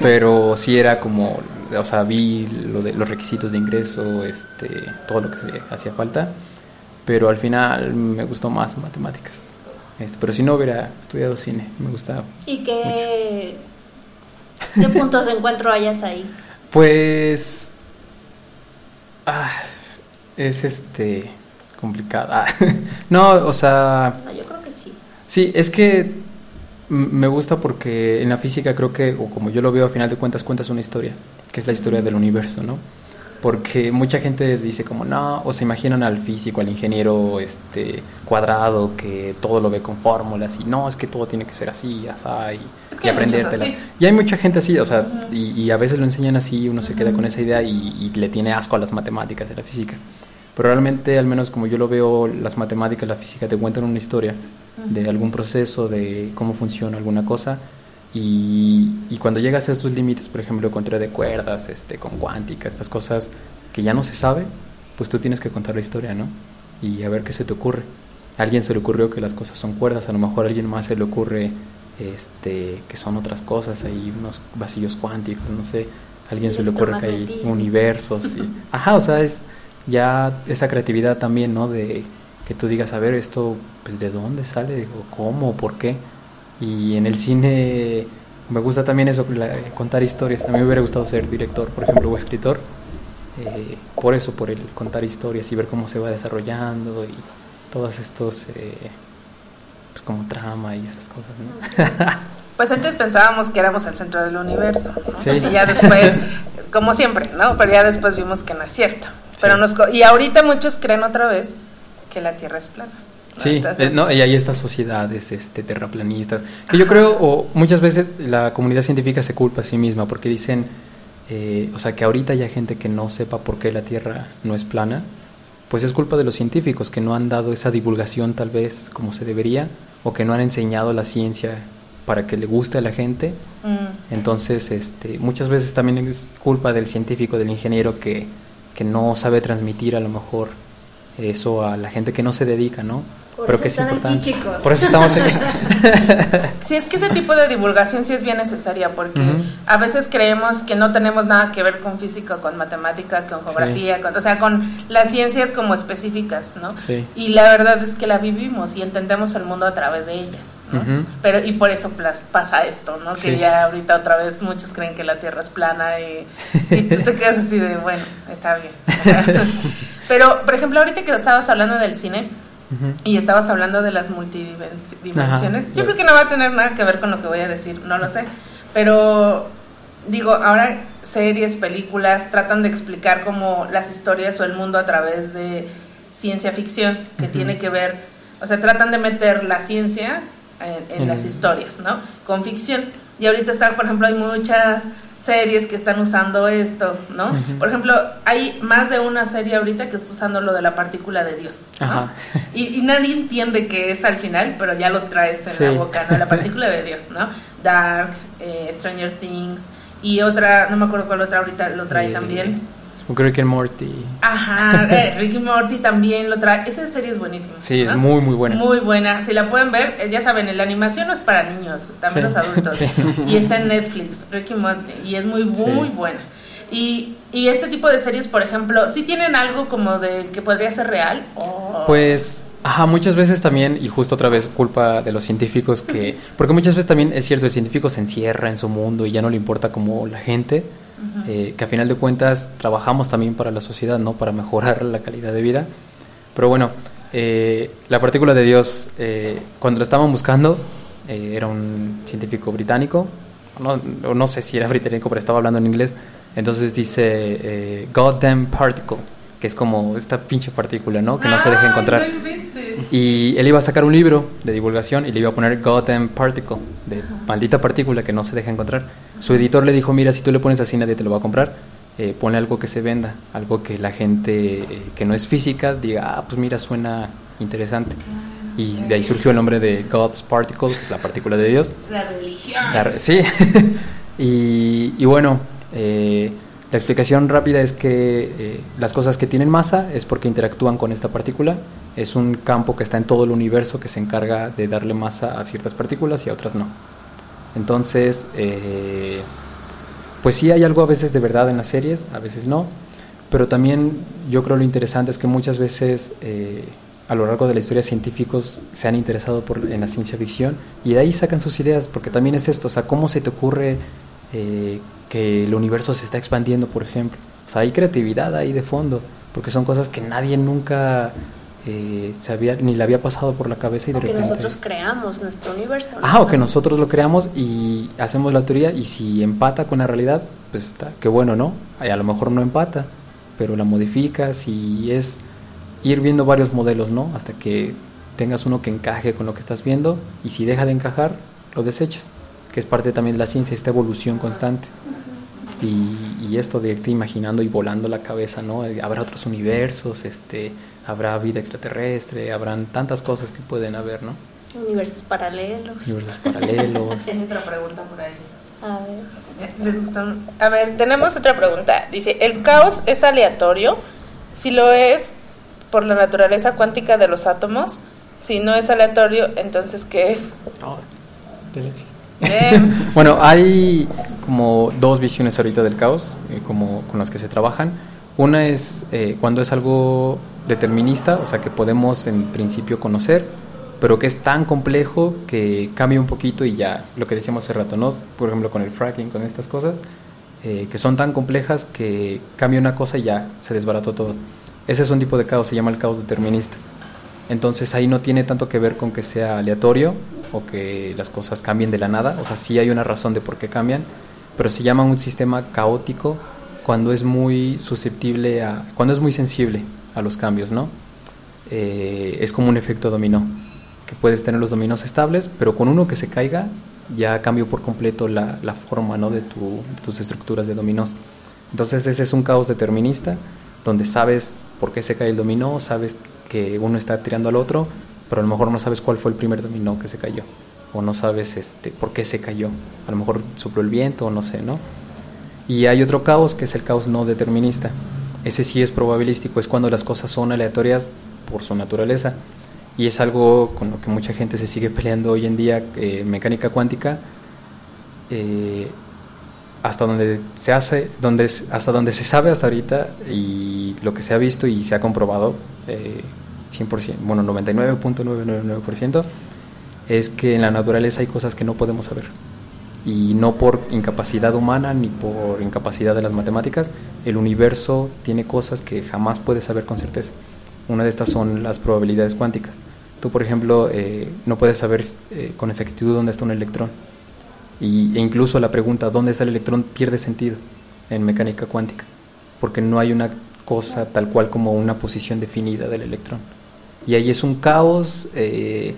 Pero sí era como, o sea, vi lo de los requisitos de ingreso, este, todo lo que se hacía falta, pero al final me gustó más matemáticas. Este, pero si no hubiera estudiado cine, me gustaba. ¿Y qué, qué puntos de encuentro hayas ahí? Pues ah, es este complicado. Ah, no, o sea, No, yo creo que sí. Sí, es que me gusta porque en la física creo que, o como yo lo veo a final de cuentas, cuentas una historia, que es la historia del universo, ¿no? Porque mucha gente dice como, no, o se imaginan al físico, al ingeniero este, cuadrado, que todo lo ve con fórmulas, y no, es que todo tiene que ser así, así, y, Es que y aprendértela. así. Y hay mucha gente así, o sea, y, y a veces lo enseñan así, uno se queda con esa idea y, y le tiene asco a las matemáticas y a la física. Pero realmente, al menos como yo lo veo, las matemáticas, la física te cuentan una historia de algún proceso, de cómo funciona alguna cosa. Y, y cuando llegas a estos límites, por ejemplo, con teoría de cuerdas, este, con cuántica, estas cosas que ya no se sabe, pues tú tienes que contar la historia, ¿no? Y a ver qué se te ocurre. A alguien se le ocurrió que las cosas son cuerdas, a lo mejor a alguien más se le ocurre este, que son otras cosas, hay unos vacíos cuánticos, no sé. A alguien se le ocurre que hay universos. Y, ajá, o sea, es ya esa creatividad también, ¿no? De que tú digas, a ver, esto, pues, ¿de dónde sale? Digo, ¿cómo? ¿Por qué? Y en el cine me gusta también eso, la- contar historias. A mí me hubiera gustado ser director, por ejemplo, o escritor. eh, por eso, por el contar historias y ver cómo se va desarrollando y todos estos, eh, pues como trama y esas cosas, ¿no? Pues antes pensábamos que éramos el centro del universo, ¿no? Sí. Y ya después, como siempre, ¿no? Pero ya después vimos que no es cierto. Pero nos y ahorita muchos creen otra vez que la Tierra es plana. ¿no? Sí, Entonces, eh, no, y hay estas sociedades este, terraplanistas, que yo creo, o muchas veces la comunidad científica se culpa a sí misma porque dicen, eh, o sea, que ahorita hay gente que no sepa por qué la Tierra no es plana, pues es culpa de los científicos que no han dado esa divulgación tal vez como se debería, o que no han enseñado la ciencia para que le guste a la gente. mm, Entonces, este, muchas veces también es culpa del científico, del ingeniero que, que no sabe transmitir a lo mejor eso a la gente que no se dedica, ¿no? Por Pero eso que es están aquí, importante. chicos. Por eso estamos aquí. Sí, es que ese tipo de divulgación sí es bien necesaria porque a veces creemos que no tenemos nada que ver con física, con matemática, con geografía, con, o sea, con las ciencias como específicas, ¿no? Sí. Y la verdad es que la vivimos y entendemos el mundo a través de ellas. Pero y por eso pasa esto, ¿no? Que Sí. ya ahorita otra vez muchos creen que la Tierra es plana y, y tú te quedas así de, bueno, está bien. Pero, por ejemplo, ahorita que estabas hablando del cine, Y estabas hablando de las multidimensiones. Yo creo que no va a tener nada que ver con lo que voy a decir, no lo sé. Pero digo, ahora series, películas tratan de explicar como las historias o el mundo a través de ciencia ficción, que tiene que ver, o sea, tratan de meter la ciencia en, en En- las historias, ¿no? Con ficción. Y ahorita está, por ejemplo, hay muchas series que están usando esto, ¿no? Por ejemplo, hay más de una serie ahorita que está usando lo de la partícula de Dios, ¿no? Ajá. Y, y nadie entiende qué es al final, pero ya lo traes en Sí. la boca, ¿no? La partícula de Dios, ¿no? Dark, eh, Stranger Things y otra, no me acuerdo cuál otra ahorita lo trae Eh, también. Que Rick and Morty. Ajá, eh, Ricky Morty también lo trae. Esa serie es buenísima. Sí, es muy, muy buena. Muy buena. Si la pueden ver, eh, ya saben, la animación no es para niños, también Sí. los adultos. Sí. Y está en Netflix, Ricky Morty, y es muy, Sí. muy buena. Y, y este tipo de series, por ejemplo, ¿sí tienen algo como de que podría ser real? Pues, ajá, muchas veces también, y justo otra vez culpa de los científicos que, porque muchas veces también es cierto, el científico se encierra en su mundo y ya no le importa como la gente, eh, que a final de cuentas trabajamos también para la sociedad, ¿no? Para mejorar la calidad de vida. Pero bueno, eh, la partícula de Dios, eh, cuando lo estaban buscando, era un científico británico, no, no sé si era británico, pero estaba hablando en inglés, entonces dice eh, Goddamn Particle, que es como esta pinche partícula, ¿no? Que no se deja encontrar. Y él iba a sacar un libro de divulgación y le iba a poner Goddamn Particle, de maldita partícula que no se deja encontrar. Su editor le dijo, mira, si tú le pones así nadie te lo va a comprar, eh, ponle algo que se venda, algo que la gente eh, que no es física diga, ah, pues mira, suena interesante. Y de ahí surgió el nombre de God's Particle, que es la partícula de Dios. La religión. La re- sí. y, y bueno, Eh, la explicación rápida es que eh, las cosas que tienen masa es porque interactúan con esta partícula. Es un campo que está en todo el universo que se encarga de darle masa a ciertas partículas y a otras no. Entonces, eh, pues sí hay algo a veces de verdad en las series, a veces no. Pero también yo creo lo interesante es que muchas veces eh, a lo largo de la historia científicos se han interesado en la ciencia ficción y de ahí sacan sus ideas, porque también es esto, o sea, ¿cómo se te ocurre eh, que el universo se está expandiendo, por ejemplo? O sea, hay creatividad ahí de fondo, porque son cosas que nadie nunca eh, se había, ni le había pasado por la cabeza y de Que repente... nosotros creamos nuestro universo. ¿no? Ah, o que nosotros lo creamos y hacemos la teoría y si empata con la realidad, pues está, qué bueno, ¿no? A lo mejor no empata, pero la modificas y es ir viendo varios modelos, ¿no? Hasta que tengas uno que encaje con lo que estás viendo y si deja de encajar, lo desechas, que es parte también de la ciencia, esta evolución constante. Y, y esto de irte imaginando y volando la cabeza, ¿no? Eh, Habrá otros universos, este, habrá vida extraterrestre, habrán tantas cosas que pueden haber, ¿no? Universos paralelos. Universos paralelos. Tiene otra pregunta por ahí. A ver. ¿Les gustó? A ver, tenemos otra pregunta. Dice, ¿el caos es aleatorio? Si lo es, por la naturaleza cuántica de los átomos. Si no es aleatorio, entonces ¿qué es? Eh, Bueno, hay como dos visiones ahorita del caos, eh, como con las que se trabajan. Una es eh, cuando es algo determinista, o sea, que podemos en principio conocer, pero que es tan complejo que cambia un poquito y ya, lo que decíamos hace rato, ¿no? Por ejemplo, con el fracking, con estas cosas, eh, que son tan complejas que cambia una cosa y ya se desbarató todo. Ese es un tipo de caos, se llama el caos determinista. Entonces ahí no tiene tanto que ver con que sea aleatorio o que las cosas cambien de la nada. O sea, sí hay una razón de por qué cambian, pero se llama un sistema caótico cuando es muy susceptible a, cuando es muy sensible a los cambios, ¿no? Eh, es como un efecto dominó, que puedes tener los dominos estables, pero con uno que se caiga ya cambió por completo la, la forma, ¿no? De, tu- de tus estructuras de dominós. Entonces ese es un caos determinista, donde sabes por qué se cae el dominó, sabes que uno está tirando al otro, pero a lo mejor no sabes cuál fue el primer dominó que se cayó, o no sabes este, por qué se cayó. A lo mejor sopló el viento, o no sé, ¿no? Y hay otro caos que es el caos no determinista. Ese sí es probabilístico, es cuando las cosas son aleatorias por su naturaleza. Y es algo con lo que mucha gente se sigue peleando hoy en día, eh, mecánica cuántica. eh, hasta donde se hace, donde, hasta donde se sabe hasta ahorita y lo que se ha visto y se ha comprobado, eh, 100%, bueno, 99.999%, es que en la naturaleza hay cosas que no podemos saber. Y no por incapacidad humana ni por incapacidad de las matemáticas, el universo tiene cosas que jamás puedes saber con certeza. Una de estas son las probabilidades cuánticas. Tú, por ejemplo, eh, no puedes saber eh, con exactitud dónde está un electrón. Y, e incluso la pregunta ¿dónde está el electrón? pierde sentido en mecánica cuántica, porque no hay una cosa tal cual como una posición definida del electrón. Y ahí es un caos, eh,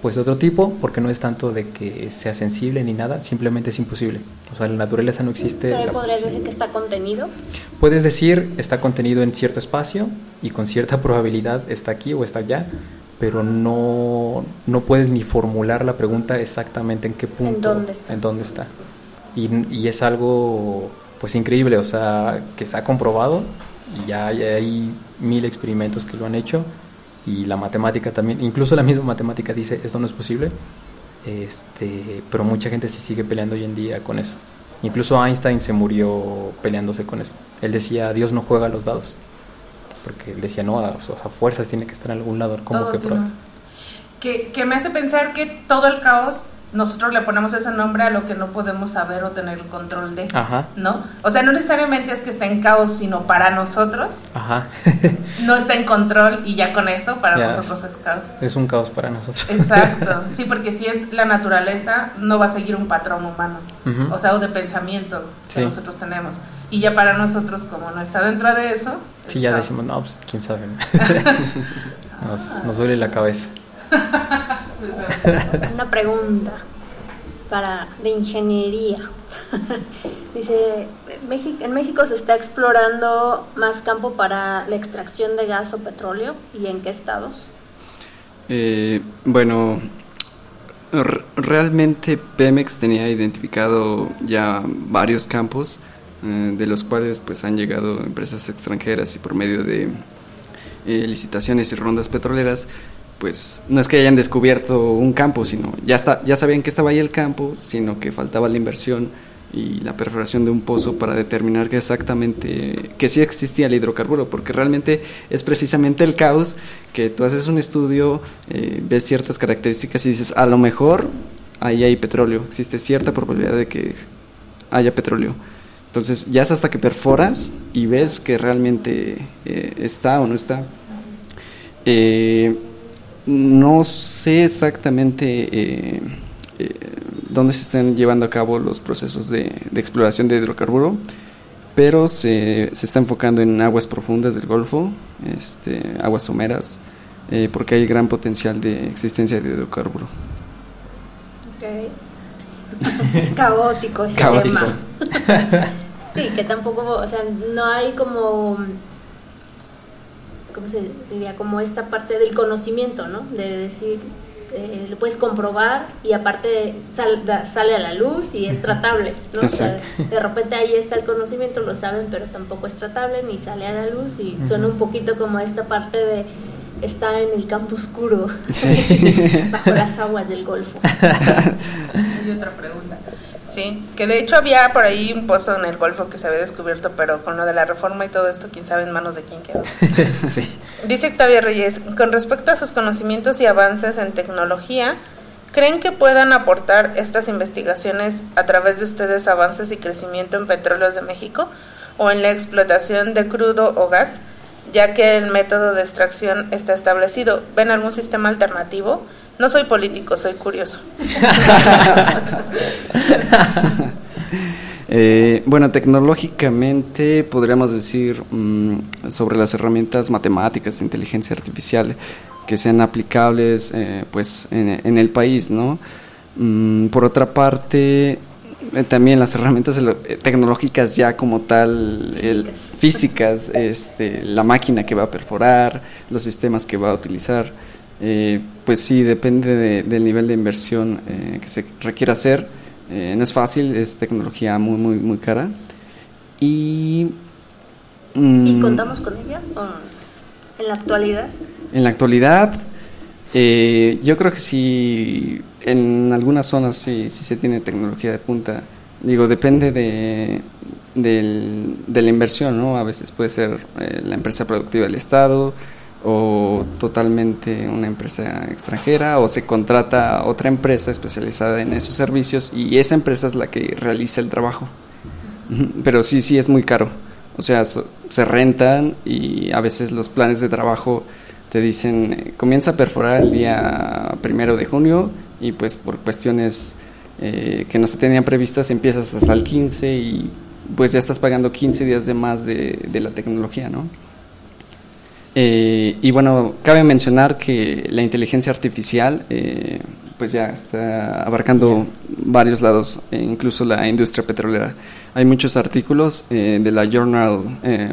pues de otro tipo, porque no es tanto de que sea sensible ni nada, simplemente es imposible. O sea, en la naturaleza no existe... Pero podrías decir que está contenido. Puedes decir está contenido en cierto espacio y con cierta probabilidad está aquí o está allá, pero no, no puedes ni formular la pregunta exactamente en qué punto, dónde está? en dónde está. Y, y es algo pues increíble, o sea, que se ha comprobado y ya hay, hay mil experimentos que lo han hecho y la matemática también, incluso la misma matemática dice esto no es posible, este, pero mucha gente sí sigue peleando hoy en día con eso. Incluso Einstein se murió peleándose con eso. Él decía, Dios no juega a los dados. Porque él decía, no, a, sea, fuerzas tiene que estar en algún lado. Como que que, que me hace pensar que todo el caos nosotros le ponemos ese nombre a lo que no podemos saber o tener el control de, Ajá, ¿no? O sea, no necesariamente es que está en caos, sino para nosotros ajá. no está en control y ya con eso para Ya. nosotros es caos. es un caos para nosotros. Exacto, sí, porque si es la naturaleza, no va a seguir un patrón humano, Ujú. o sea, o de pensamiento que Sí. nosotros tenemos. Y ya para nosotros, como no está dentro de eso, es Sí, ya caos. decimos, no, pues quién sabe. ¿no? nos, nos duele la cabeza. Una pregunta para de ingeniería. Dice, "México- en México se está explorando más campo para la extracción de gas o petróleo y en qué estados? Eh, bueno, realmente Pemex tenía identificado ya varios campos, eh, de los cuales pues han llegado empresas extranjeras y por medio de eh, licitaciones y rondas petroleras, pues no es que hayan descubierto un campo, sino ya, está, ya sabían que estaba ahí el campo, sino que faltaba la inversión y la perforación de un pozo para determinar que exactamente que sí existía el hidrocarburo, porque realmente es precisamente el caos que tú haces un estudio, eh, ves ciertas características y dices, a lo mejor ahí hay petróleo, existe cierta probabilidad de que haya petróleo. Entonces ya es hasta que perforas y ves que realmente eh, está o no está. Eh, no sé exactamente eh, eh, dónde se están llevando a cabo los procesos de, de exploración de hidrocarburo, pero se, se, está enfocando en aguas profundas del Golfo, este, aguas someras, eh, porque hay gran potencial de existencia de hidrocarburo. Ok. Caótico ese Caótico. tema. sí, que tampoco, o sea, no hay como, ¿cómo se diría? Como esta parte del conocimiento, ¿no? De decir, eh, lo puedes comprobar y aparte sal- da- sale a la luz y es tratable, ¿no? O sea, Exacto. de repente ahí está el conocimiento, lo saben, pero tampoco es tratable ni sale a la luz y suena un poquito como esta parte de está en el campo oscuro, bajo las aguas del Golfo. Hay otra pregunta. Sí, que de hecho había por ahí un pozo en el Golfo que se había descubierto, pero con lo de la reforma y todo esto, quién sabe en manos de quién quedó. sí. Dice Octavia Reyes, con respecto a sus conocimientos y avances en tecnología, ¿creen que puedan aportar estas investigaciones a través de ustedes avances y crecimiento en petróleos de México o en la explotación de crudo o gas, ya que el método de extracción está establecido? ¿Ven algún sistema alternativo? No soy político, soy curioso. Eh, bueno, tecnológicamente podríamos decir mm, sobre las herramientas matemáticas de inteligencia artificial que sean aplicables eh, pues en, en el país, ¿no? Mm, por otra parte, eh, también las herramientas tecnológicas ya como tal, el- físicas, este, la máquina que va a perforar, los sistemas que va a utilizar, eh, pues sí, depende de- del nivel de inversión eh, que se requiera hacer. Eh, no es fácil, es tecnología muy, muy, muy cara. Y... ¿Y mm, contamos con ella o en la actualidad? en la actualidad, eh, yo creo que sí, en algunas zonas sí, sí se tiene tecnología de punta. Digo, depende de, del- de la inversión, ¿no? A veces puede ser la empresa productiva del Estado o totalmente una empresa extranjera o se contrata otra empresa especializada en esos servicios y esa empresa es la que realiza el trabajo. Pero sí, sí es muy caro. O sea, so- se rentan y a veces los planes de trabajo te dicen, eh, comienza a perforar el día primero de junio y pues por cuestiones eh, que no se tenían previstas empiezas hasta el 15 y pues ya estás pagando 15 días de más de la tecnología, ¿no? Eh, y bueno, cabe mencionar que la inteligencia artificial eh, pues ya está abarcando varios lados, eh, incluso la industria petrolera. Hay muchos artículos eh, de la Journal eh,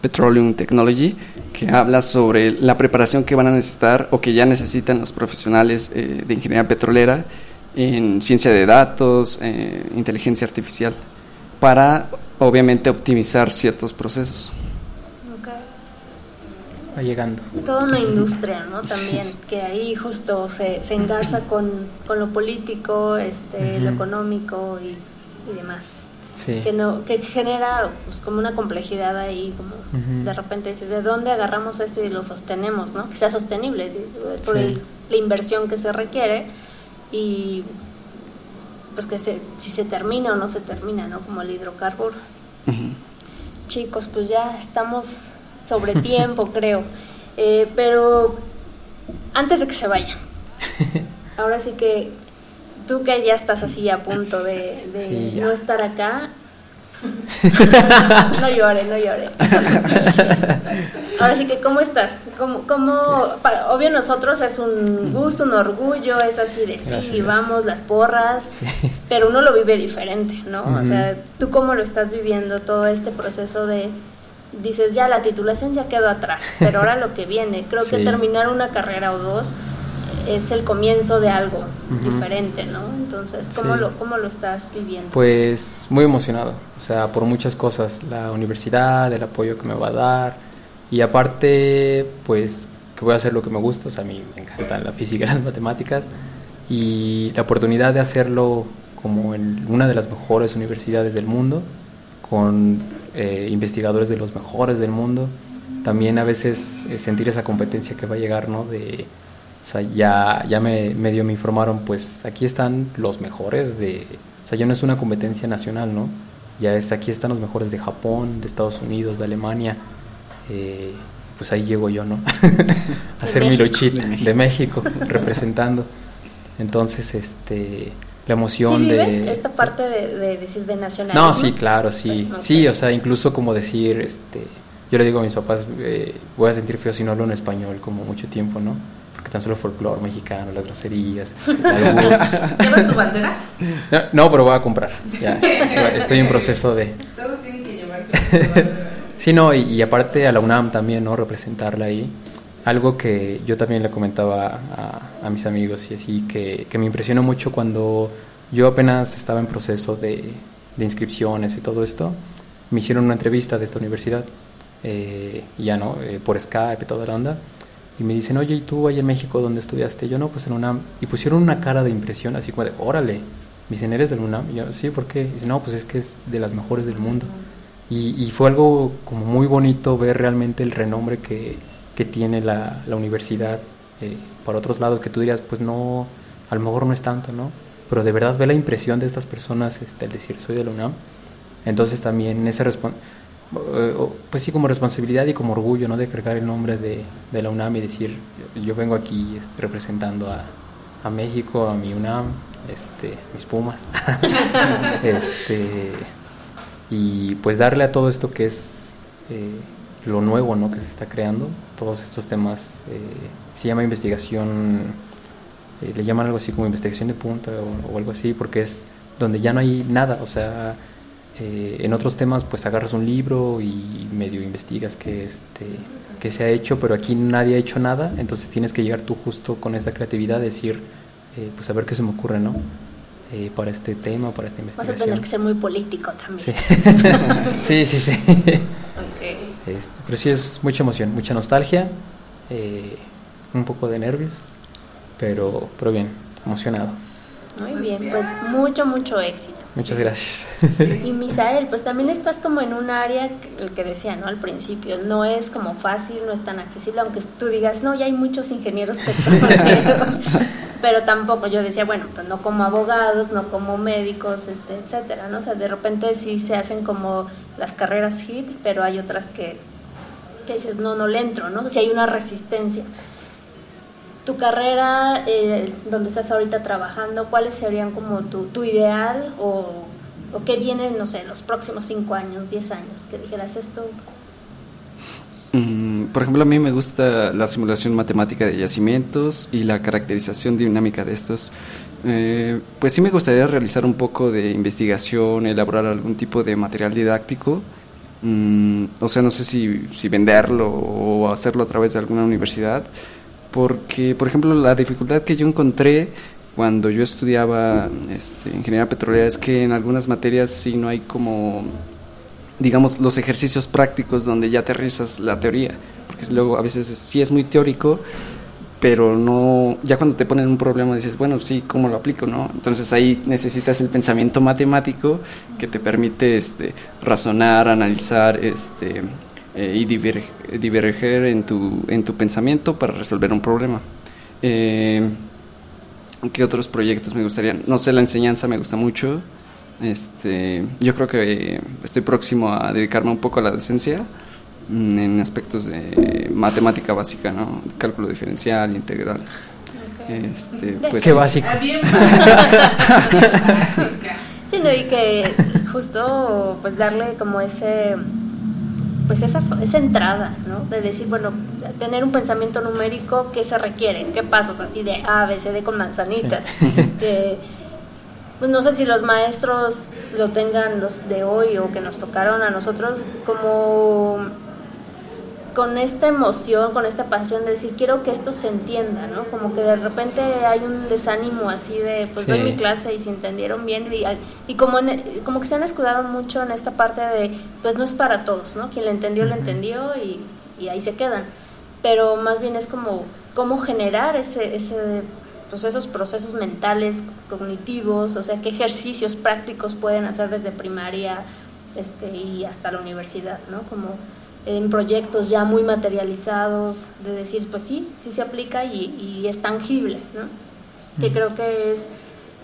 Petroleum Technology que habla sobre la preparación que van a necesitar o que ya necesitan los profesionales de ingeniería petrolera en ciencia de datos, inteligencia artificial, para obviamente optimizar ciertos procesos. Va llegando. Es toda una industria, ¿no? Sí. También, que ahí justo se, se engarza con, con lo político, este, lo Ujú. económico y, y demás. Sí. Que, no, que genera pues, como una complejidad ahí, como Ujú. de repente dices, ¿de dónde agarramos esto y lo sostenemos, ¿no? Que sea sostenible por Sí. el- la inversión que se requiere y pues que se, si se termina o no se termina, ¿no? Como el hidrocarburo. Ujú. Chicos, pues ya estamos sobre tiempo, creo. Eh, pero antes de que se vayan, ahora sí que tú que ya estás así a punto de, de Sí, no estar acá, no llore, no llore. Ahora sí que, ¿cómo estás? ¿Cómo, cómo, Pues para- obvio nosotros es un gusto, un orgullo, es así de sí, Gracias, gracias. vamos, las porras, Sí. pero uno lo vive diferente, ¿no? O sea, ¿tú cómo lo estás viviendo todo este proceso de, dices, ya la titulación ya quedó atrás, pero ahora lo que viene, creo que Sí. terminar una carrera o dos es el comienzo de algo Ujú. diferente, ¿no? Entonces, ¿cómo, Sí. lo, ¿cómo lo estás viviendo? Pues muy emocionado, o sea, por muchas cosas, la universidad, el apoyo que me va a dar y aparte, pues que voy a hacer lo que me gusta, o sea, a mí me encantan la física y las matemáticas y la oportunidad de hacerlo como en una de las mejores universidades del mundo, con eh, investigadores de los mejores del mundo, también a veces eh, sentir esa competencia que va a llegar, ¿no? De, o sea, ya, ya me medio me informaron, pues aquí están los mejores de... O sea, ya no es una competencia nacional, ¿no? Ya es aquí están los mejores de Japón, de Estados Unidos, de Alemania. eh, pues ahí llego yo, ¿no? a hacer mi luchita de México, representando. Entonces, este, la emoción ¿Sí vives de... esta parte de, de decir de nacionalismo? No, sí, claro, sí. Ok. Sí, o sea, incluso como decir, este, yo le digo a mis papás, eh, voy a sentir feo si no hablo en español como mucho tiempo, ¿no? Porque tan solo el folclore mexicano, las groserías. ¿Llevas tu bandera? No, no, pero voy a comprar. Ya, estoy en proceso de... Todos tienen que llevar su bandera. Sí, no, y, y aparte a la UNAM también, ¿no? Representarla ahí. Algo que yo también le comentaba a, a mis amigos y así, que, que me impresionó mucho cuando yo apenas estaba en proceso de, de inscripciones y todo esto, me hicieron una entrevista de esta universidad, eh, ya no, Eh, por Skype y toda la onda, y me dicen, oye, ¿y tú ahí en México dónde estudiaste? Yo no, pues en UNAM, y pusieron una cara de impresión, así como de, órale, me dicen, ¿eres del UNAM? Y yo, sí, ¿por qué? Y dicen, no, pues es que es de las mejores del mundo. Y, y fue algo como muy bonito ver realmente el renombre que, que tiene la, la universidad eh, para otros lados, que tú dirías, pues no, a lo mejor no es tanto, ¿no? Pero de verdad ve la impresión de estas personas este, al decir soy de la UNAM. Entonces también respon- eh, pues sí como responsabilidad y como orgullo, ¿no? De cargar el nombre de, de la UNAM y decir, yo, yo vengo aquí este, representando a, a México, a mi UNAM, este, mis Pumas. este y pues darle a todo esto que es eh, lo nuevo ¿no? que se está creando, todos estos temas, eh, se llama investigación, eh, le llaman algo así como investigación de punta o, o algo así, porque es donde ya no hay nada, o sea, eh, en otros temas pues agarras un libro y medio investigas qué, este, qué se ha hecho, pero aquí nadie ha hecho nada, entonces tienes que llegar tú justo con esta creatividad, decir, eh, pues a ver qué se me ocurre, ¿no? Eh, para este tema, para esta Vas a investigación. tener que ser muy político también. Sí, sí, sí. sí. Este, pero sí es mucha emoción, mucha nostalgia, eh, un poco de nervios, pero, pero bien, emocionado. Muy bien, pues mucho, mucho éxito. Muchas gracias. Y Misael, pues también estás como en un área, que- el que decía, ¿no? Al principio, no es como fácil, no es tan accesible, aunque tú digas, no, ya hay muchos ingenieros petroleros, pero tampoco, yo decía, bueno, pues no como abogados, no como médicos, este, etcétera, ¿no? O sea, de repente sí se hacen como las carreras hit, pero hay otras que, que dices, no, no le entro, ¿no? O sea, hay una resistencia. Tu carrera, eh, donde estás ahorita trabajando, ¿cuáles serían como tu, tu ideal o, o qué viene, no sé, en los próximos 5 años, 10 años? Que dijeras esto, Mm, por ejemplo, a mí me gusta la simulación matemática de yacimientos y la caracterización dinámica de estos. Eh, pues sí me gustaría realizar un poco de investigación, elaborar algún tipo de material didáctico. Mm, o sea, no sé si, si venderlo o hacerlo a través de alguna universidad. Porque, por ejemplo, la dificultad que yo encontré cuando yo estudiaba este, ingeniería petrolera es que en algunas materias sí no hay como digamos, los ejercicios prácticos donde ya aterrizas la teoría, porque luego a veces es- sí es muy teórico, pero no, ya cuando te ponen un problema dices, bueno, sí, ¿cómo lo aplico? no Entonces ahí necesitas el pensamiento matemático que te permite este, razonar, analizar este, eh, y diver- diverger en tu, en tu pensamiento para resolver un problema. Eh, ¿Qué otros proyectos me gustarían? No sé, la enseñanza me gusta mucho. Este, yo creo que estoy próximo a dedicarme un poco a la docencia mm, en aspectos de matemática básica, ¿no? Cálculo diferencial, integral. Este, pues, Qué básico. Ah. Sí, no, y que justo pues darle como ese pues esa, esa entrada, ¿no? De decir, bueno, tener un pensamiento numérico, ¿qué se requiere? ¿Qué pasos? Así de A, B, C, D con manzanitas. Que, pues no sé si los maestros lo tengan los de hoy o que nos tocaron a nosotros como con esta emoción, con esta pasión de decir, quiero que esto se entienda, ¿no? Como que de repente hay un desánimo así de, pues Sí. doy mi clase y se entendieron bien y, y como, en- como que se han escudado mucho en esta parte de, pues no es para todos, ¿no? Quien le entendió, le entendió y, y ahí se quedan. Pero más bien es como cómo generar ese, ese, pues esos procesos mentales, cognitivos, o sea, qué ejercicios prácticos pueden hacer desde primaria este, y hasta la universidad, ¿no? Como en proyectos ya muy materializados, de decir, pues sí, sí se aplica y, y es tangible, ¿no? Que creo que es,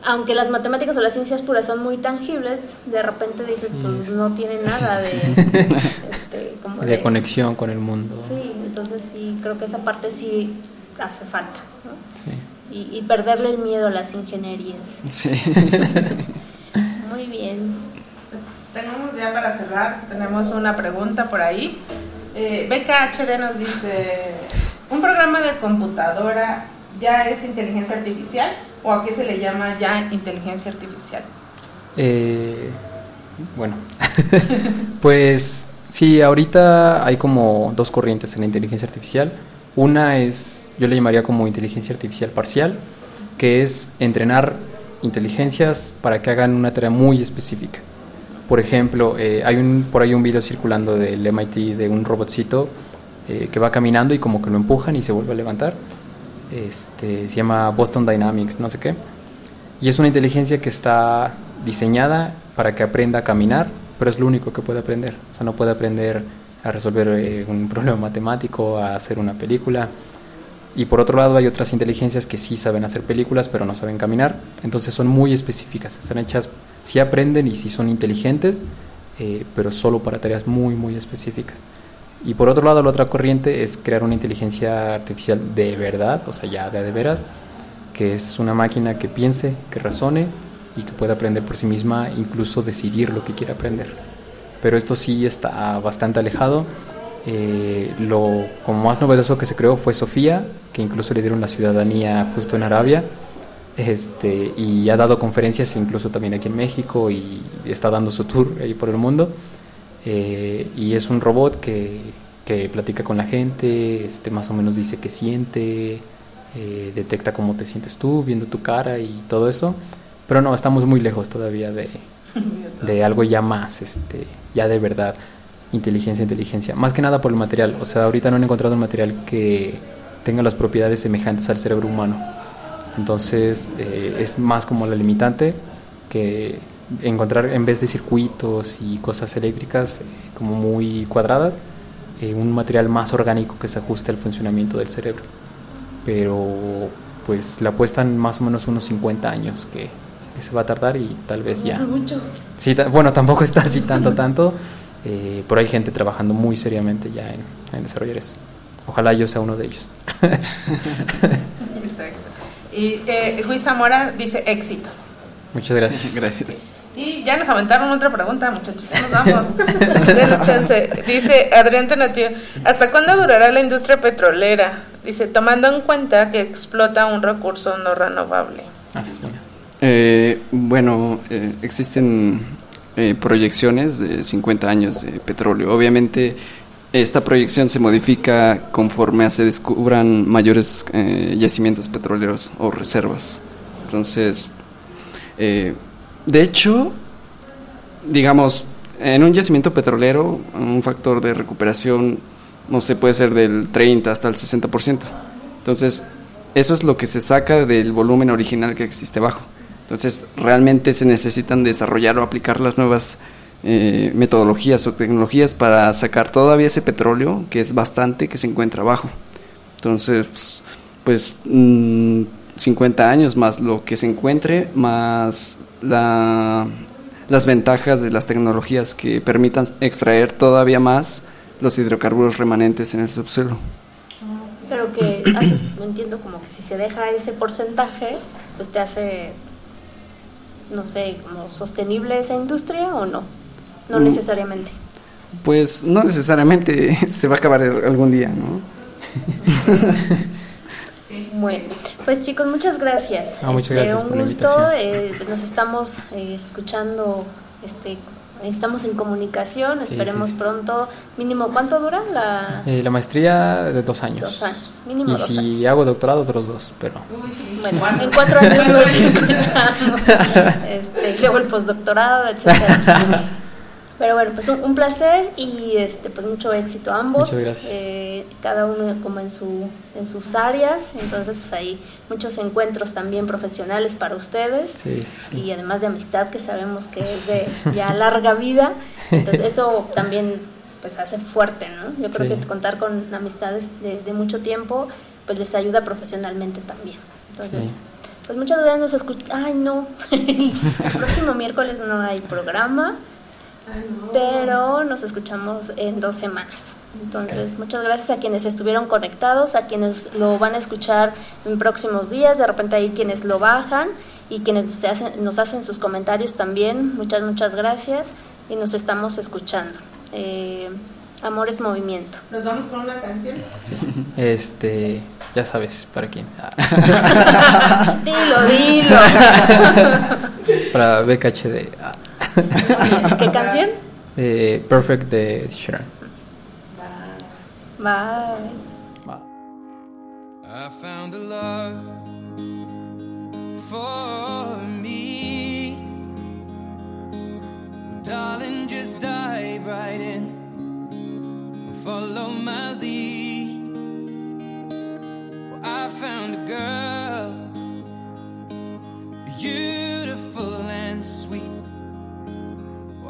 aunque las matemáticas o las ciencias puras son muy tangibles, de repente dices, Sí, pues es- no tiene nada de, este, como de conexión con el mundo. Sí, entonces sí, creo que esa parte sí hace falta, ¿no? Sí. Y, y perderle el miedo a las ingenierías. Sí. Muy bien. Pues tenemos ya para cerrar, tenemos una pregunta por ahí. Eh, BKHD nos dice, ¿un programa de computadora ya es inteligencia artificial o a qué se le llama ya inteligencia artificial? Eh, bueno, pues sí, ahorita hay como dos corrientes en la inteligencia artificial. Una es, yo le llamaría como inteligencia artificial parcial, que es entrenar inteligencias para que hagan una tarea muy específica. Por ejemplo, eh, hay un, por ahí un video circulando del MIT de un robotcito eh, que va caminando y como que lo empujan y se vuelve a levantar. Este, se llama Boston Dynamics, no sé qué. Y es una inteligencia que está diseñada para que aprenda a caminar, pero es lo único que puede aprender. O sea, no puede aprender a resolver eh, un problema matemático, a hacer una película. Y por otro lado hay otras inteligencias que sí saben hacer películas, pero no saben caminar. Entonces son muy específicas. Están hechas, sí aprenden y sí son inteligentes, eh, pero solo para tareas muy, muy específicas. Y por otro lado, la otra corriente es crear una inteligencia artificial de verdad, o sea, ya de, de veras, que es una máquina que piense, que razone y que pueda aprender por sí misma, incluso decidir lo que quiere aprender. Pero esto sí está bastante alejado. Eh, lo como más novedoso que se creó fue Sofía, que incluso le dieron la ciudadanía justo en Arabia. Este, y ha dado conferencias incluso también aquí en México y está dando su tour ahí por el mundo. Eh, y es un robot que, que platica con la gente, este, más o menos dice qué siente, eh, detecta cómo te sientes tú, viendo tu cara y todo eso. Pero no, estamos muy lejos todavía de, de algo ya más, este, ya de verdad, inteligencia, inteligencia. Más que nada por el material. O sea, ahorita no han encontrado un material que tenga las propiedades semejantes al cerebro humano. Entonces, eh, es más como la limitante que encontrar, en vez de circuitos y cosas eléctricas eh, como muy cuadradas, eh, un material más orgánico que se ajuste al funcionamiento del cerebro. Pero, pues, le apuestan más o menos unos 50 años que, que se va a tardar y tal vez ya. Mucho. Sí, bueno, tampoco está así tanto, tanto, pero hay gente trabajando muy seriamente ya en, en desarrollar eso. Ojalá yo sea uno de ellos. Exacto. Y eh, Luis Zamora dice éxito. Muchas gracias. Gracias. Y ya nos aventaron otra pregunta, muchachos, ya nos vamos. Denos chance. Dice Adrián Tonatiu, ¿hasta cuándo durará la industria petrolera? Dice, tomando en cuenta que explota un recurso no renovable. Ah, sí, bueno. Eh, bueno, eh, existen eh, proyecciones de 50 años de petróleo. Obviamente, esta proyección se modifica conforme se descubran mayores eh, yacimientos petroleros o reservas. Entonces, eh, de hecho, digamos, en un yacimiento petrolero, un factor de recuperación, no sé, puede ser del 30 hasta el 60%. Entonces, eso es lo que se saca del volumen original que existe abajo. Entonces, realmente se necesitan desarrollar o aplicar las nuevas eh, metodologías o tecnologías para sacar todavía ese petróleo, que es bastante, que se encuentra abajo. Entonces, pues, pues mm, 50 años más lo que se encuentre, más la, las ventajas de las tecnologías que permitan extraer todavía más los hidrocarburos remanentes en el subsuelo. Pero que haces, no entiendo como que si se deja ese porcentaje, pues te hace, no sé, como sostenible esa industria o no. No Mm. necesariamente. Pues no necesariamente se va a acabar el- algún día, ¿no? Bueno, pues chicos, muchas gracias. Ah, muchas Este, gracias Un por la gusto. invitación. eh, nos estamos eh, escuchando este estamos en comunicación, esperemos sí, sí. pronto, mínimo, ¿cuánto dura la...? Eh, la maestría de dos años. Dos años, mínimo Y dos si años. hago doctorado, otros dos, pero... Bueno, en cuatro años nos escuchamos. Este, luego el postdoctorado, etcétera. Pero bueno, pues un, un placer y este pues mucho éxito a ambos. Muchas gracias. Eh, cada uno como en su en sus áreas, entonces pues hay muchos encuentros también profesionales para ustedes. Sí. Y además de amistad que sabemos que es de ya larga vida. Entonces eso también pues hace fuerte, ¿no? Yo creo Sí. que contar con amistades de, de mucho tiempo pues les ayuda profesionalmente también. Entonces, pues muchas gracias, nos escuch- Ay, no. El próximo miércoles no hay programa, pero nos escuchamos en dos semanas. Entonces, muchas gracias a quienes estuvieron conectados, a quienes lo van a escuchar en próximos días, de repente hay quienes lo bajan y quienes se hacen, nos hacen sus comentarios también. Muchas, muchas gracias y nos estamos escuchando. Eh, Amor es movimiento. Nos vamos con una canción. Este, ya sabes, ¿para quién? Dilo, dilo. para BKHD. ¿Qué canción? Eh, Perfect de Sharon. Bye. Va. I found a love for me. Darling, just dive right in. Follow my lead. Well, I found a girl, beautiful and sweet.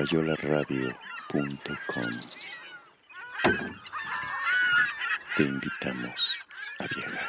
lapayolaradio.com. Te invitamos a viajar.